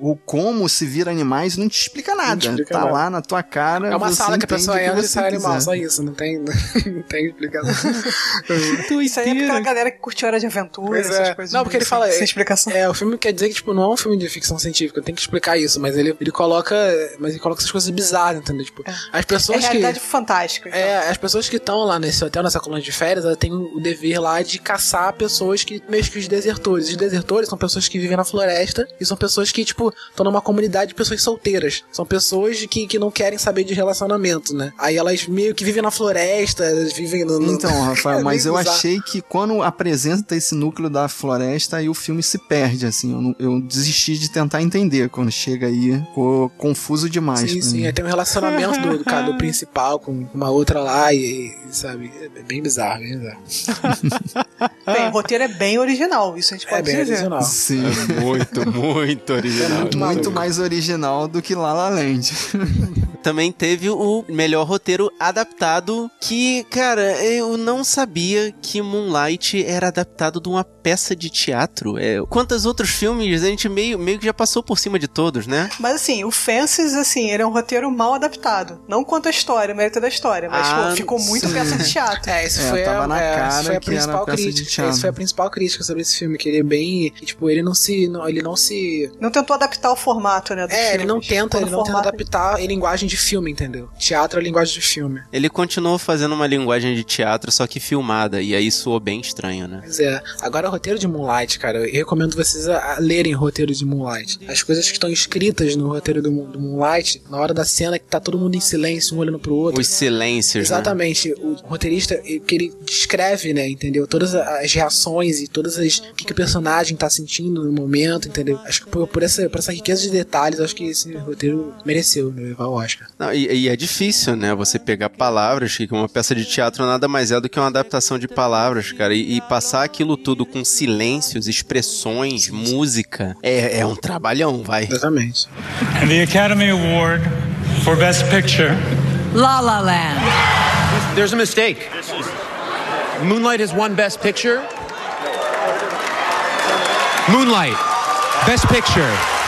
ou como se vira animais, não te explica nada. te explica tá nada. lá na tua cara. É uma você sala que a pessoa o que entra e sai animal, só isso, não tem, não tem explicação. Isso aí é pra aquela galera que curte Hora de Aventura, Pois essas é. coisas. Não, porque ele fala. Sem é- explicação. É, o filme quer dizer que, tipo, não é um filme de ficção científica, tem que explicar isso, mas ele, ele coloca. Mas ele coloca essas coisas bizarras, entendeu? Tipo, as É pessoas que. realidade fantástica. então. É, as pessoas que estão lá nesse hotel, nessa colônia de férias, elas têm o dever lá de caçar pessoas que, meio que os desertores. Os desertores são pessoas que vivem na floresta e são pessoas que, tipo, estão numa comunidade de pessoas solteiras. São pessoas que, que não querem saber de relacionamento, né? Aí elas meio que vivem na floresta, elas vivem no. no- Então, Rafael, É mas eu bizarro. achei que quando apresenta esse núcleo da floresta, aí o filme se perde, assim. Eu, não- eu desisti de tentar entender. Quando chega aí, ficou confuso demais. Sim, sim, é, tem um relacionamento do, do cara do principal com uma outra lá e, e, sabe, é bem bizarro, bem bizarro. Bem, o roteiro é bem original, isso a gente É pode bem dizer. original. Sim. Muito, muito original. Muito, muito mais original do que La La Land. Também teve o melhor roteiro adaptado, que, cara, eu não sabia que Moonlight era adaptado de uma peça de teatro. É, quantos outros filmes a gente meio, meio que já passou por cima de todos, né? Mas assim, o Fences, assim, ele é um roteiro mal adaptado. Não quanto a história, o mérito da história, mas Ah, pô, ficou muito sim. peça de teatro. É, isso É, foi, tava a, na é, cara isso foi a principal crítica. Isso foi a principal crítica sobre esse filme, que ele é bem, tipo, ele não se, não, ele não se Não tentou adaptar o formato, né? é, ele não tenta, Ficou ele não tenta adaptar a linguagem de filme, entendeu? Teatro é linguagem de filme. Ele continuou fazendo uma linguagem de teatro, só que filmada, e aí soou bem estranho, né? Pois é. Agora, o roteiro de Moonlight, cara, eu recomendo vocês a, a lerem o roteiro de Moonlight. As coisas que estão escritas no roteiro do, do Moonlight, na hora da cena que tá todo mundo em silêncio, um olhando pro outro. Os silêncios, né? Exatamente. O roteirista, que ele descreve, né, entendeu? Todas as reações e todas as... O que, que o personagem tá sentindo no momento, entendeu? Acho que por, por essa, por essa riqueza de detalhes, acho que esse roteiro mereceu né, levar o Oscar. Não, e, e é difícil, né? Você pegar palavras, que uma peça de teatro nada mais é do que uma adaptação de palavras, cara, e, e passar aquilo tudo com silêncios, expressões, música, é, é um trabalhão, vai. Exatamente. And the Academy Award for Best Picture La La Land. There's a mistake. Moonlight has won Best Picture. Moonlight Best Picture.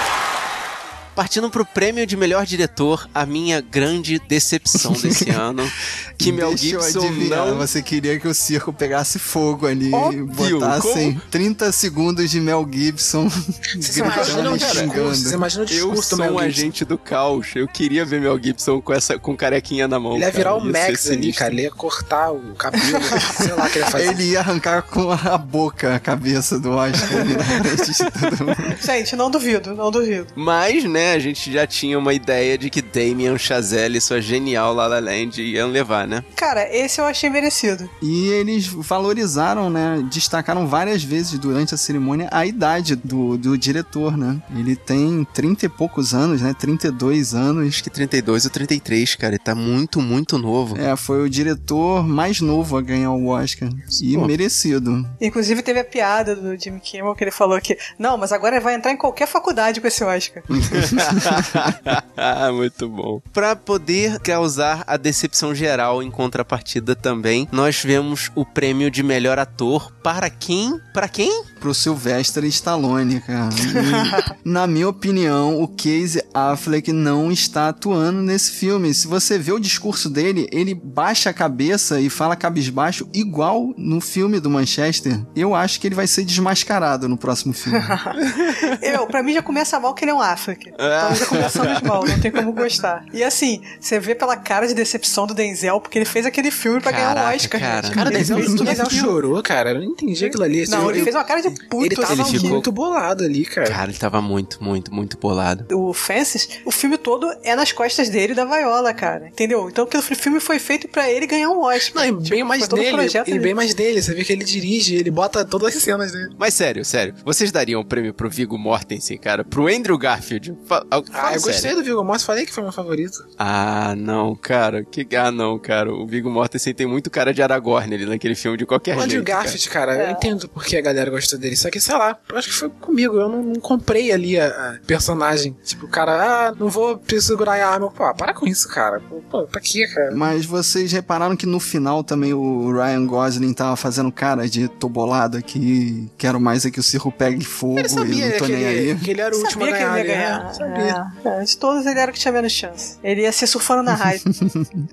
Partindo pro prêmio de melhor diretor, a minha grande decepção desse ano, que Mel Deixa eu Gibson não... Você queria que o circo pegasse fogo ali e Óbvio, botassem como? 30 segundos de Mel Gibson Você imagina gritando o e discurso, você imagina o Eu discurso do sou um Gibson. agente do caos. Eu queria ver Mel Gibson com essa com carequinha na mão. Ele ia cara. virar o Max ali, cara. Ele ia cortar o cabelo, sei lá o que ele ia fazer. Ele ia arrancar com a boca a cabeça do Oscar mundo. Gente, não duvido, não duvido. Mas, né, a gente já tinha uma ideia de que Damien Chazelle e sua genial La La Land iam levar, né? Cara, esse eu achei merecido. E eles valorizaram, né? Destacaram várias vezes durante a cerimônia a idade do, do diretor, né? Ele tem 30 e poucos anos, né? 32 anos. Acho que 32 ou 33, cara. Ele tá muito, muito novo. É, foi o diretor mais novo a ganhar o Oscar. E Pô. merecido. Inclusive teve a piada do Jimmy Kimmel que ele falou que, não, mas agora vai entrar em qualquer faculdade com esse Oscar. Muito bom. Pra poder causar a decepção geral em contrapartida também, nós vemos o prêmio de melhor ator para quem? Para quem? Pro Sylvester Stallone, cara. E, na minha opinião, o Casey Affleck não está atuando nesse filme. Se você vê o discurso dele, ele baixa a cabeça e fala cabisbaixo igual no filme do Manchester. Eu acho que ele vai ser desmascarado no próximo filme. Eu, pra mim já começa mal que ele é um Affleck. Então já começamos mal, não tem como gostar. E assim, você vê pela cara de decepção do Denzel, porque ele fez aquele filme pra ganhar um Caraca, Oscar. cara. gente. Cara, Denzel, Denzel aquilo. chorou, cara. Eu não entendi aquilo ali. Não, Eu- ele eu- fez uma cara de puto. Ele tava Ele ficou- muito bolado ali, cara. Cara, ele tava muito, muito, muito bolado. O Fences, o filme todo é nas costas dele e da Viola, cara. Entendeu? Então aquele filme foi feito pra ele ganhar um Oscar. Não, e Tipo, bem mais dele. E bem mais dele. Você vê que ele dirige, ele bota todas as cenas dele. Mas sério, sério, vocês dariam o prêmio pro Viggo Mortensen, cara? Pro Andrew Garfield? Fa- fala Ah, eu sério. gostei do Viggo Mortensen. Falei que foi meu favorito. Ah, não, cara. Que... Ah, não, cara. O Viggo Mortensen tem muito cara de Aragorn ali naquele filme de qualquer O Andrew jeito. cara. Garfield, cara, eu entendo porque a galera gostou dele. Só que, sei lá, eu acho que foi comigo. Eu não, não comprei ali a, a personagem. Tipo, o cara, ah, não vou segurar a arma. Pô, para com isso, cara. Pô, pra quê, cara? Mas vocês repararam que no final também o Ryan Gosling tava fazendo cara de tô bolado aqui, quero mais é que o circo pegue fogo Ele e sabia não tô que nem aí. ele, que ele era o último a Sabia que ganhar. ele ia ali, ganhar. Né? Sabia. É, é, de todos ele era o que tinha menos chance. Ele ia ser surfando na raiva.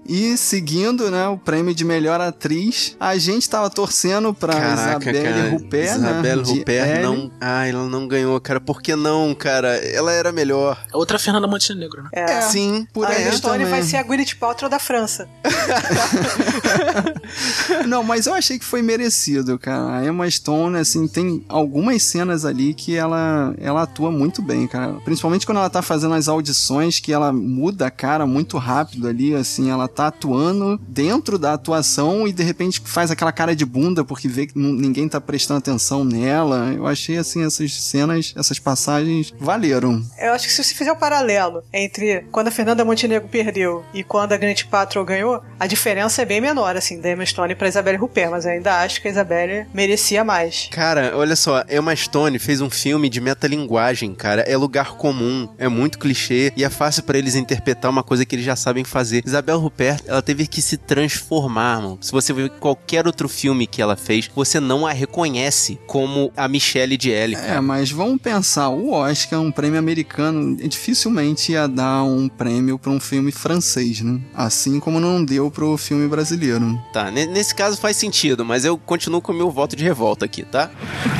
E seguindo, né, o prêmio de melhor atriz, a gente tava torcendo pra Caraca, Isabelle cara. Huppert, Isabelle né? de Huppert Ellie. não. Ah, ela não ganhou, cara. Por que não, cara? Ela era melhor. Outra Fernanda Montenegro, né? É. Sim, por a aí Emma Stone também. vai ser a Gwyneth Paltrow da França. Não, mas eu achei que foi merecido, cara. A Emma Stone, assim, tem algumas cenas ali que ela, ela atua muito bem, cara. Principalmente quando ela tá fazendo as audições, que ela muda a cara muito rápido ali, assim, ela tá atuando dentro da atuação e de repente faz aquela cara de bunda porque vê que ninguém tá prestando atenção nela. Eu achei, assim, essas cenas, essas passagens valeram. Eu acho que se você fizer o paralelo entre quando a Fernanda Montenegro perdeu e quando a Gwyneth Paltrow ganhou, a diferença é bem menor, assim, da Emma Stone pra Isabelle Huppert, mas eu ainda acho que a Isabelle merecia mais. Cara, olha só, Emma Stone fez um filme de metalinguagem, cara. É lugar comum, é muito clichê e é fácil pra eles interpretar uma coisa que eles já sabem fazer. Isabelle Huppert, ela teve que se transformar, mano. Se você ver qualquer outro filme que ela fez, você não a reconhece como a Michelle de Ellie. É, mas vamos pensar, o Oscar é um prêmio americano, dificilmente ia dar um prêmio pra um filme francês, né? Assim como não deu pro filme brasileiro. Tá, ne- nesse caso faz sentido, mas eu continuo com o meu voto de revolta aqui, tá?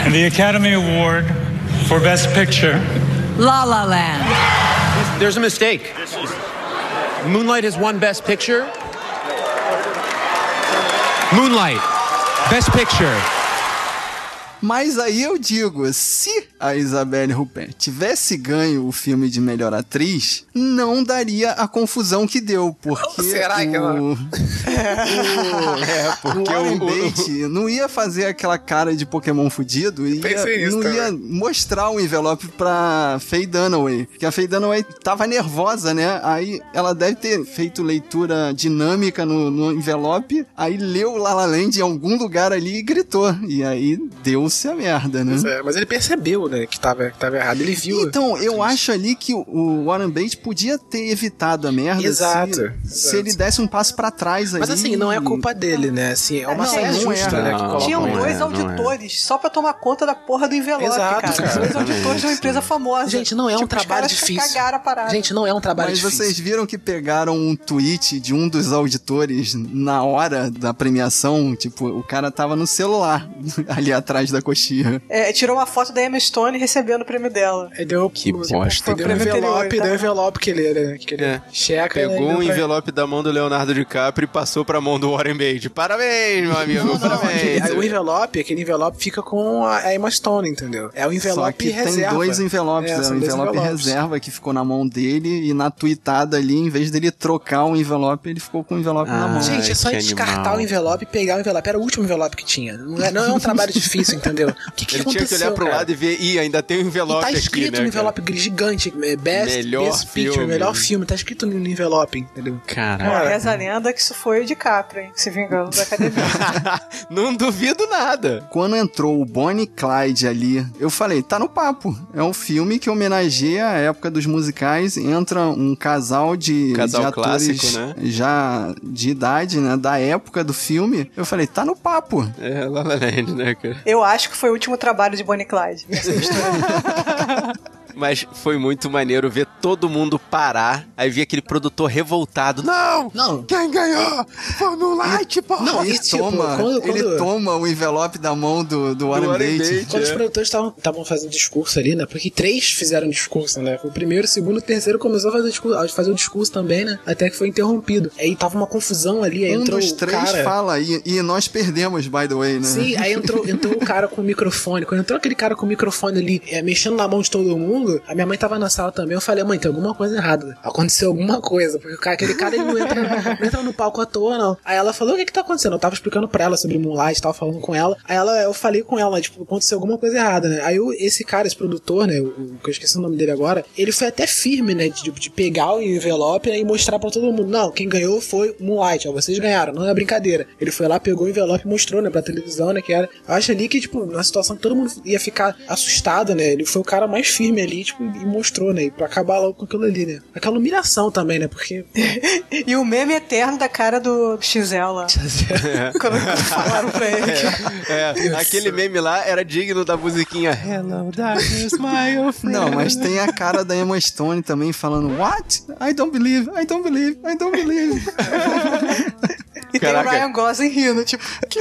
And the Academy Award for Best Picture La La Land. There's a mistake. Moonlight has won Best Picture. Moonlight, Best Picture. Mas aí eu digo, se a Isabelle Huppert tivesse ganho o filme de melhor atriz, não daria a confusão que deu, porque Será o... que ela- o... É, porque o o- não ia fazer aquela cara de Pokémon fudido e ia- não também. ia mostrar o envelope pra Faye Dunaway. Que a Faye Dunaway tava nervosa, né? Aí ela deve ter feito leitura dinâmica no, no envelope, aí leu La La Land em algum lugar ali e gritou. E aí deu deu-se a merda, né? É, mas ele percebeu, né, que tava, que tava errado. Ele viu. Então, eu acho ali que o- Warren Beatty podia ter evitado a merda Exato, se, exato. se ele desse um passo pra trás ali. Mas assim, não é culpa dele, né? Assim, é uma é, não justa, é. né? que Não. Tinham não dois é, é. auditores só pra tomar conta da porra do envelope, Exato, cara. cara. Dois auditores de uma empresa famosa. Gente, não é um Tipo, os trabalho caras difícil. cagaram a parada. Gente, não é um trabalho Mas difícil. vocês viram que pegaram um tweet de um dos auditores na hora da premiação? Tipo, o cara tava no celular ali atrás da coxinha. É, tirou uma foto da Emma Stone recebendo o prêmio dela. Aí deu, Que bosta. Deu um envelope, deu um envelope que ele, né, que ele É. checa. Pegou né, um deu pra- envelope da mão do Leonardo DiCaprio e passou pra mão do Warren Beatty. Parabéns, meu amigo, Não, não, parabéns. aquele- o envelope, aquele envelope fica com a Emma Stone, entendeu? É o Só envelope que reserva. tem dois envelopes, É, é, um envelope reserva que ficou na mão dele e na tweetada ali, em vez dele trocar o envelope, ele ficou com o envelope na Ah, mão. Gente, é só descartar animal. o envelope e pegar o envelope. Era o último envelope que tinha. Não é, não é um trabalho difícil, entendeu? O que, que Ele tinha que aconteceu, olhar pro cara? lado e ver, ih, ainda tem um E envelope tá escrito aqui, né, no envelope gris gigante, é, Best, Melhor Best Picture, filme. melhor filme, tá escrito no envelope, entendeu? cara? Ó, Caraca. reza a lenda que isso foi o DiCaprio, hein? Se vingando da academia. Não duvido nada. Quando entrou o Bonnie e Clyde ali, eu falei, tá no papo. É um filme que homenageia a época dos musicais. Entra um casal de, Casal de atores clássico, né? já de idade, né? Da época do filme. Eu falei, tá no papo. É, La La Land, né, cara? Eu acho que foi o último trabalho de Bonnie Clyde. Mas foi muito maneiro ver todo mundo parar. Aí vi aquele produtor revoltado. Não! Não. Quem ganhou? Foi no Light, pô! Não, Ele tipo, toma, quando- ele quando- toma o envelope da mão do, do Warren Warren Beatty. Beatty. Quando os É. produtores estavam fazendo discurso ali, né? Porque três fizeram discurso, né? O primeiro, o segundo, o terceiro começou a fazer, discurso, a fazer o discurso também, né? Até que foi interrompido. Aí tava uma confusão ali, aí Um entrou dos três cara... fala, e, e nós perdemos, by the way, né? Sim, aí entrou, entrou o cara com o microfone. Quando entrou aquele cara com o microfone ali, é, mexendo na mão de todo mundo, a minha mãe tava na sala também. Eu falei, mãe, tem alguma coisa errada. Aconteceu alguma coisa. Porque o cara, aquele cara ele não entra, não entra no palco à toa, não. Aí ela falou: o que que tá acontecendo? Eu tava explicando pra ela sobre Moonlight, tava falando com ela. Aí ela, eu falei com ela, tipo, aconteceu alguma coisa errada, né? Aí o- esse cara, esse produtor, né? O, o- que eu esqueci o nome dele agora, ele foi até firme, né? De, de pegar o envelope né, e mostrar pra todo mundo: não, quem ganhou foi Moonlight, ó, vocês ganharam, não é brincadeira. Ele foi lá, pegou o envelope e mostrou, né, pra televisão, né? Que era. Eu acho ali que, tipo, na situação que todo mundo ia ficar assustado, né? Ele foi o cara mais firme ali, tipo, e mostrou, né? E pra acabar logo com aquilo ali, né? Aquela humilhação também, né? Porque. e o meme eterno da cara do Xel lá. Quando falaram pra ele. que- É, aquele meme lá era digno da musiquinha Hello, darkness, my old friend. Não, mas tem a cara da Emma Stone também falando What? I don't believe, I don't believe, I don't believe. E Caraca. tem o Ryan Gosling rindo, tipo, que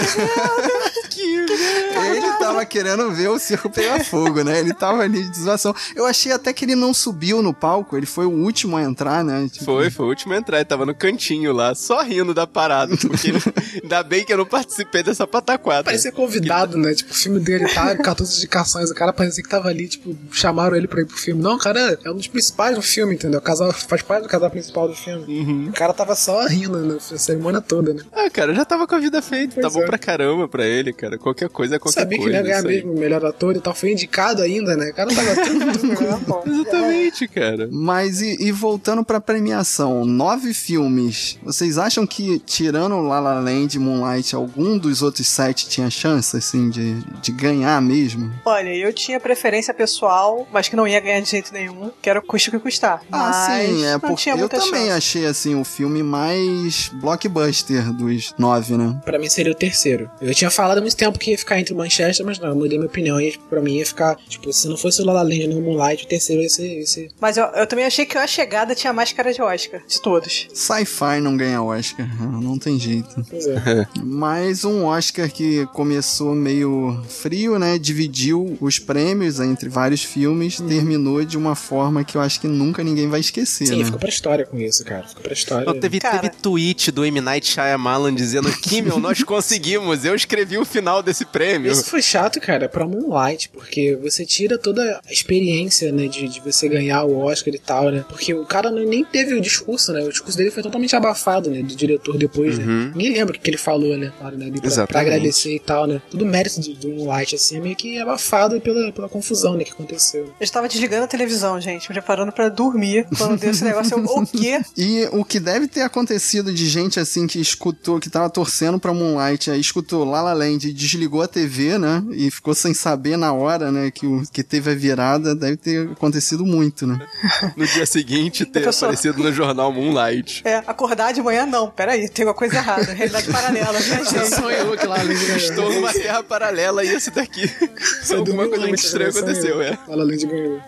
Ele tava querendo ver o circo pegar fogo, né? Ele tava ali de zoação. Eu achei até que ele não subiu no palco, ele foi o último a entrar, né? Tipo, Foi, foi o último a entrar. Ele tava no cantinho lá, só rindo da parada. Porque ele- ainda bem que eu não participei dessa pataquada. Parecia convidado, né? Tipo, o filme dele tá 14 indicações. O cara parecia que tava ali, tipo, chamaram ele pra ir pro filme. Não, o cara é um dos principais do filme, entendeu? O casal faz parte do casal principal do filme. O cara tava só rindo na cerimônia toda, né? Ah, cara, já tava com a vida feita. Pois tá bom é. pra caramba pra ele, cara. Qualquer coisa é qualquer Sabia que coisa. ele ia ganhar mesmo o melhor ator e tal. Foi indicado ainda, né? O cara tava tudo. Exatamente, cara. Mas e, e voltando pra premiação, nove filmes. Vocês acham que, tirando La La Land e Moonlight, algum dos outros sete tinha chance, assim, de, de ganhar mesmo? Olha, eu tinha preferência pessoal, mas que não ia ganhar de jeito nenhum, que era o custo que custar. Ah, mas sim, é porque eu também chance. achei, assim, o filme mais blockbuster dos nove, né? Pra mim seria o terceiro. Eu tinha falado há muito tempo que ia ficar entre Manchester, mas não, eu mudei minha opinião. E tipo, pra mim ia ficar, tipo, se não fosse o La La Land nem o Moonlight, o terceiro ia ser. Ser... Mas eu, eu também achei que a chegada tinha mais cara de Oscar, de todos. Sci-fi não ganha Oscar, não tem jeito. Pois é. Mais um Oscar que começou meio frio, né? Dividiu os prêmios entre vários filmes, terminou de uma forma que eu acho que nunca ninguém vai esquecer, Sim, né? ficou pra história com isso, cara. Ficou pra história. Não, teve, Cara. teve tweet do M. Night Shyamalan dizendo que, meu, nós conseguimos. Eu escrevi o final desse prêmio. Isso foi chato, cara, pra Moonlight, porque você tira toda a experiência, né, de, de você ganhar o Oscar e tal, né? Porque o cara não- nem teve o discurso, né? O discurso dele foi totalmente abafado, né? Do diretor depois, né? Ninguém lembra o que ele falou, né? Claro, né? ali pra, pra agradecer e tal, né? Tudo mérito do, do Moonlight, assim, é meio que abafado pela, pela confusão, né? Que aconteceu. Eu estava desligando a televisão, gente, me preparando pra dormir quando deu esse negócio. Eu, o quê? E o que deve ter acontecido de gente assim que escutou, que tava torcendo pra Moonlight, aí escutou La La Land e desligou a TV, né? E ficou sem saber na hora, né? Que, o, que teve a virada. Deve ter acontecido muito, né? No dia seguinte, ter Pessoal- aparecido no jornal Moonlight. É, acordar de manhã não, peraí, tem uma coisa errada. Realidade paralela, viajei. Sonhou que lá Estou numa terra paralela e esse daqui. Alguma coisa muito estranha aconteceu, é. Fala além de ganhou.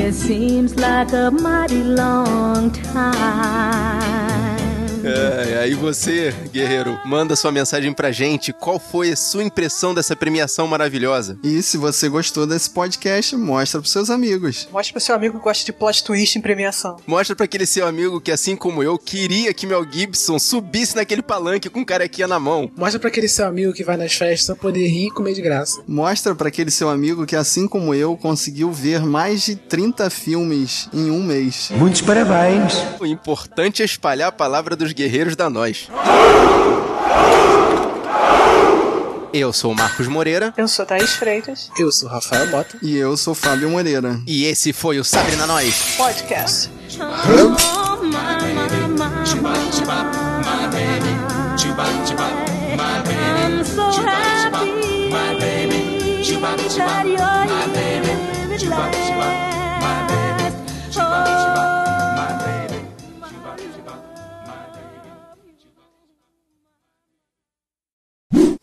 It seems like a mighty long time. É, aí você, guerreiro, manda sua mensagem pra gente. Qual foi a sua impressão dessa premiação maravilhosa? E se você gostou desse podcast, mostra pros seus amigos. Mostra pro seu amigo que gosta de plot twist em premiação. Mostra pra aquele seu amigo que, assim como eu, queria que Mel Gibson subisse naquele palanque com carequinha na mão. Mostra pra aquele seu amigo que vai nas festas poder rir e comer de graça. Mostra pra aquele seu amigo que, assim como eu, conseguiu ver mais de 30 filmes em um mês. Muitos parabéns. O importante é espalhar a palavra dos guerreiros da nós. Eu sou o Marcos Moreira. Eu sou Thaís Freitas. Eu sou Rafael Bota. E eu sou Fábio Moreira. E esse foi o Sabrina Nós. Podcast. Oh, my, my, my, I'm so happy that you're here at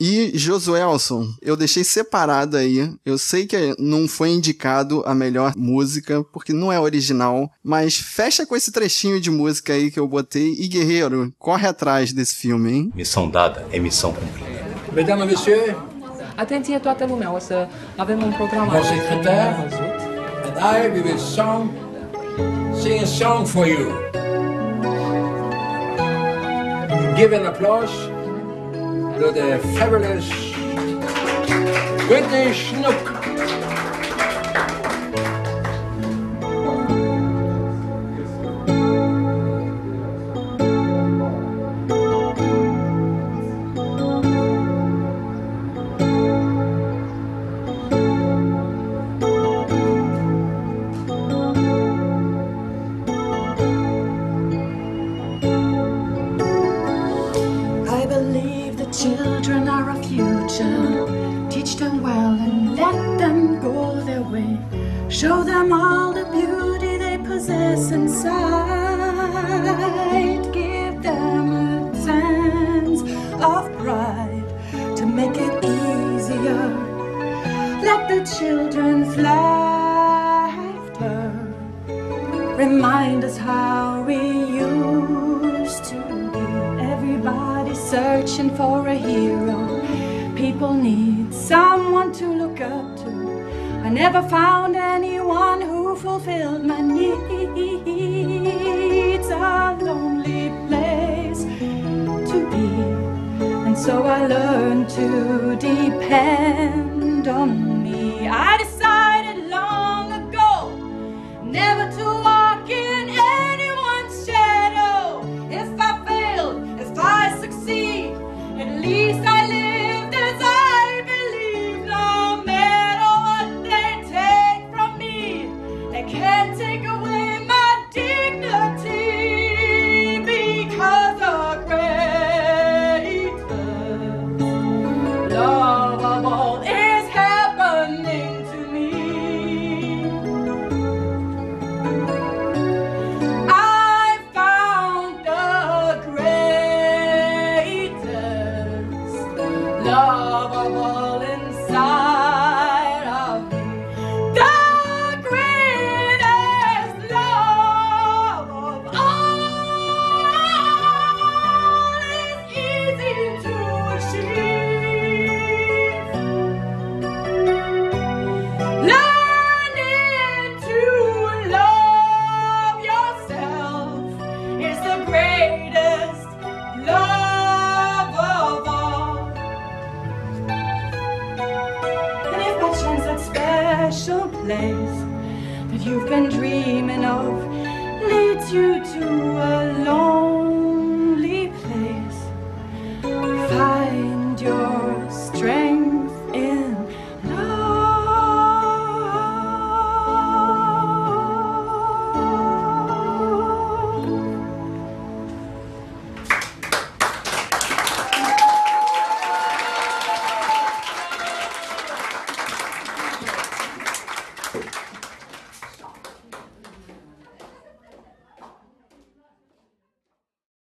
E Josuelson, eu deixei separado aí. Eu sei que não foi indicado a melhor música, porque não é original, mas fecha com esse trechinho de música aí que eu botei. E Guerreiro, corre atrás desse filme, hein? Missão dada é missão cumprida. Mesdames messieurs, Attention toi Telumelse, avec mon programme. mon secrétaire, and I we will song, sing a song for you. Give an applause to the fabulous Whitney Snook. Show them all the beauty they possess inside. Give them a sense of pride to make it easier. Let the children's laughter remind us how we used to be. Everybody searching for a hero. People need someone to look up. I never found anyone who fulfilled my needs. A lonely place to be. And so I learned to depend on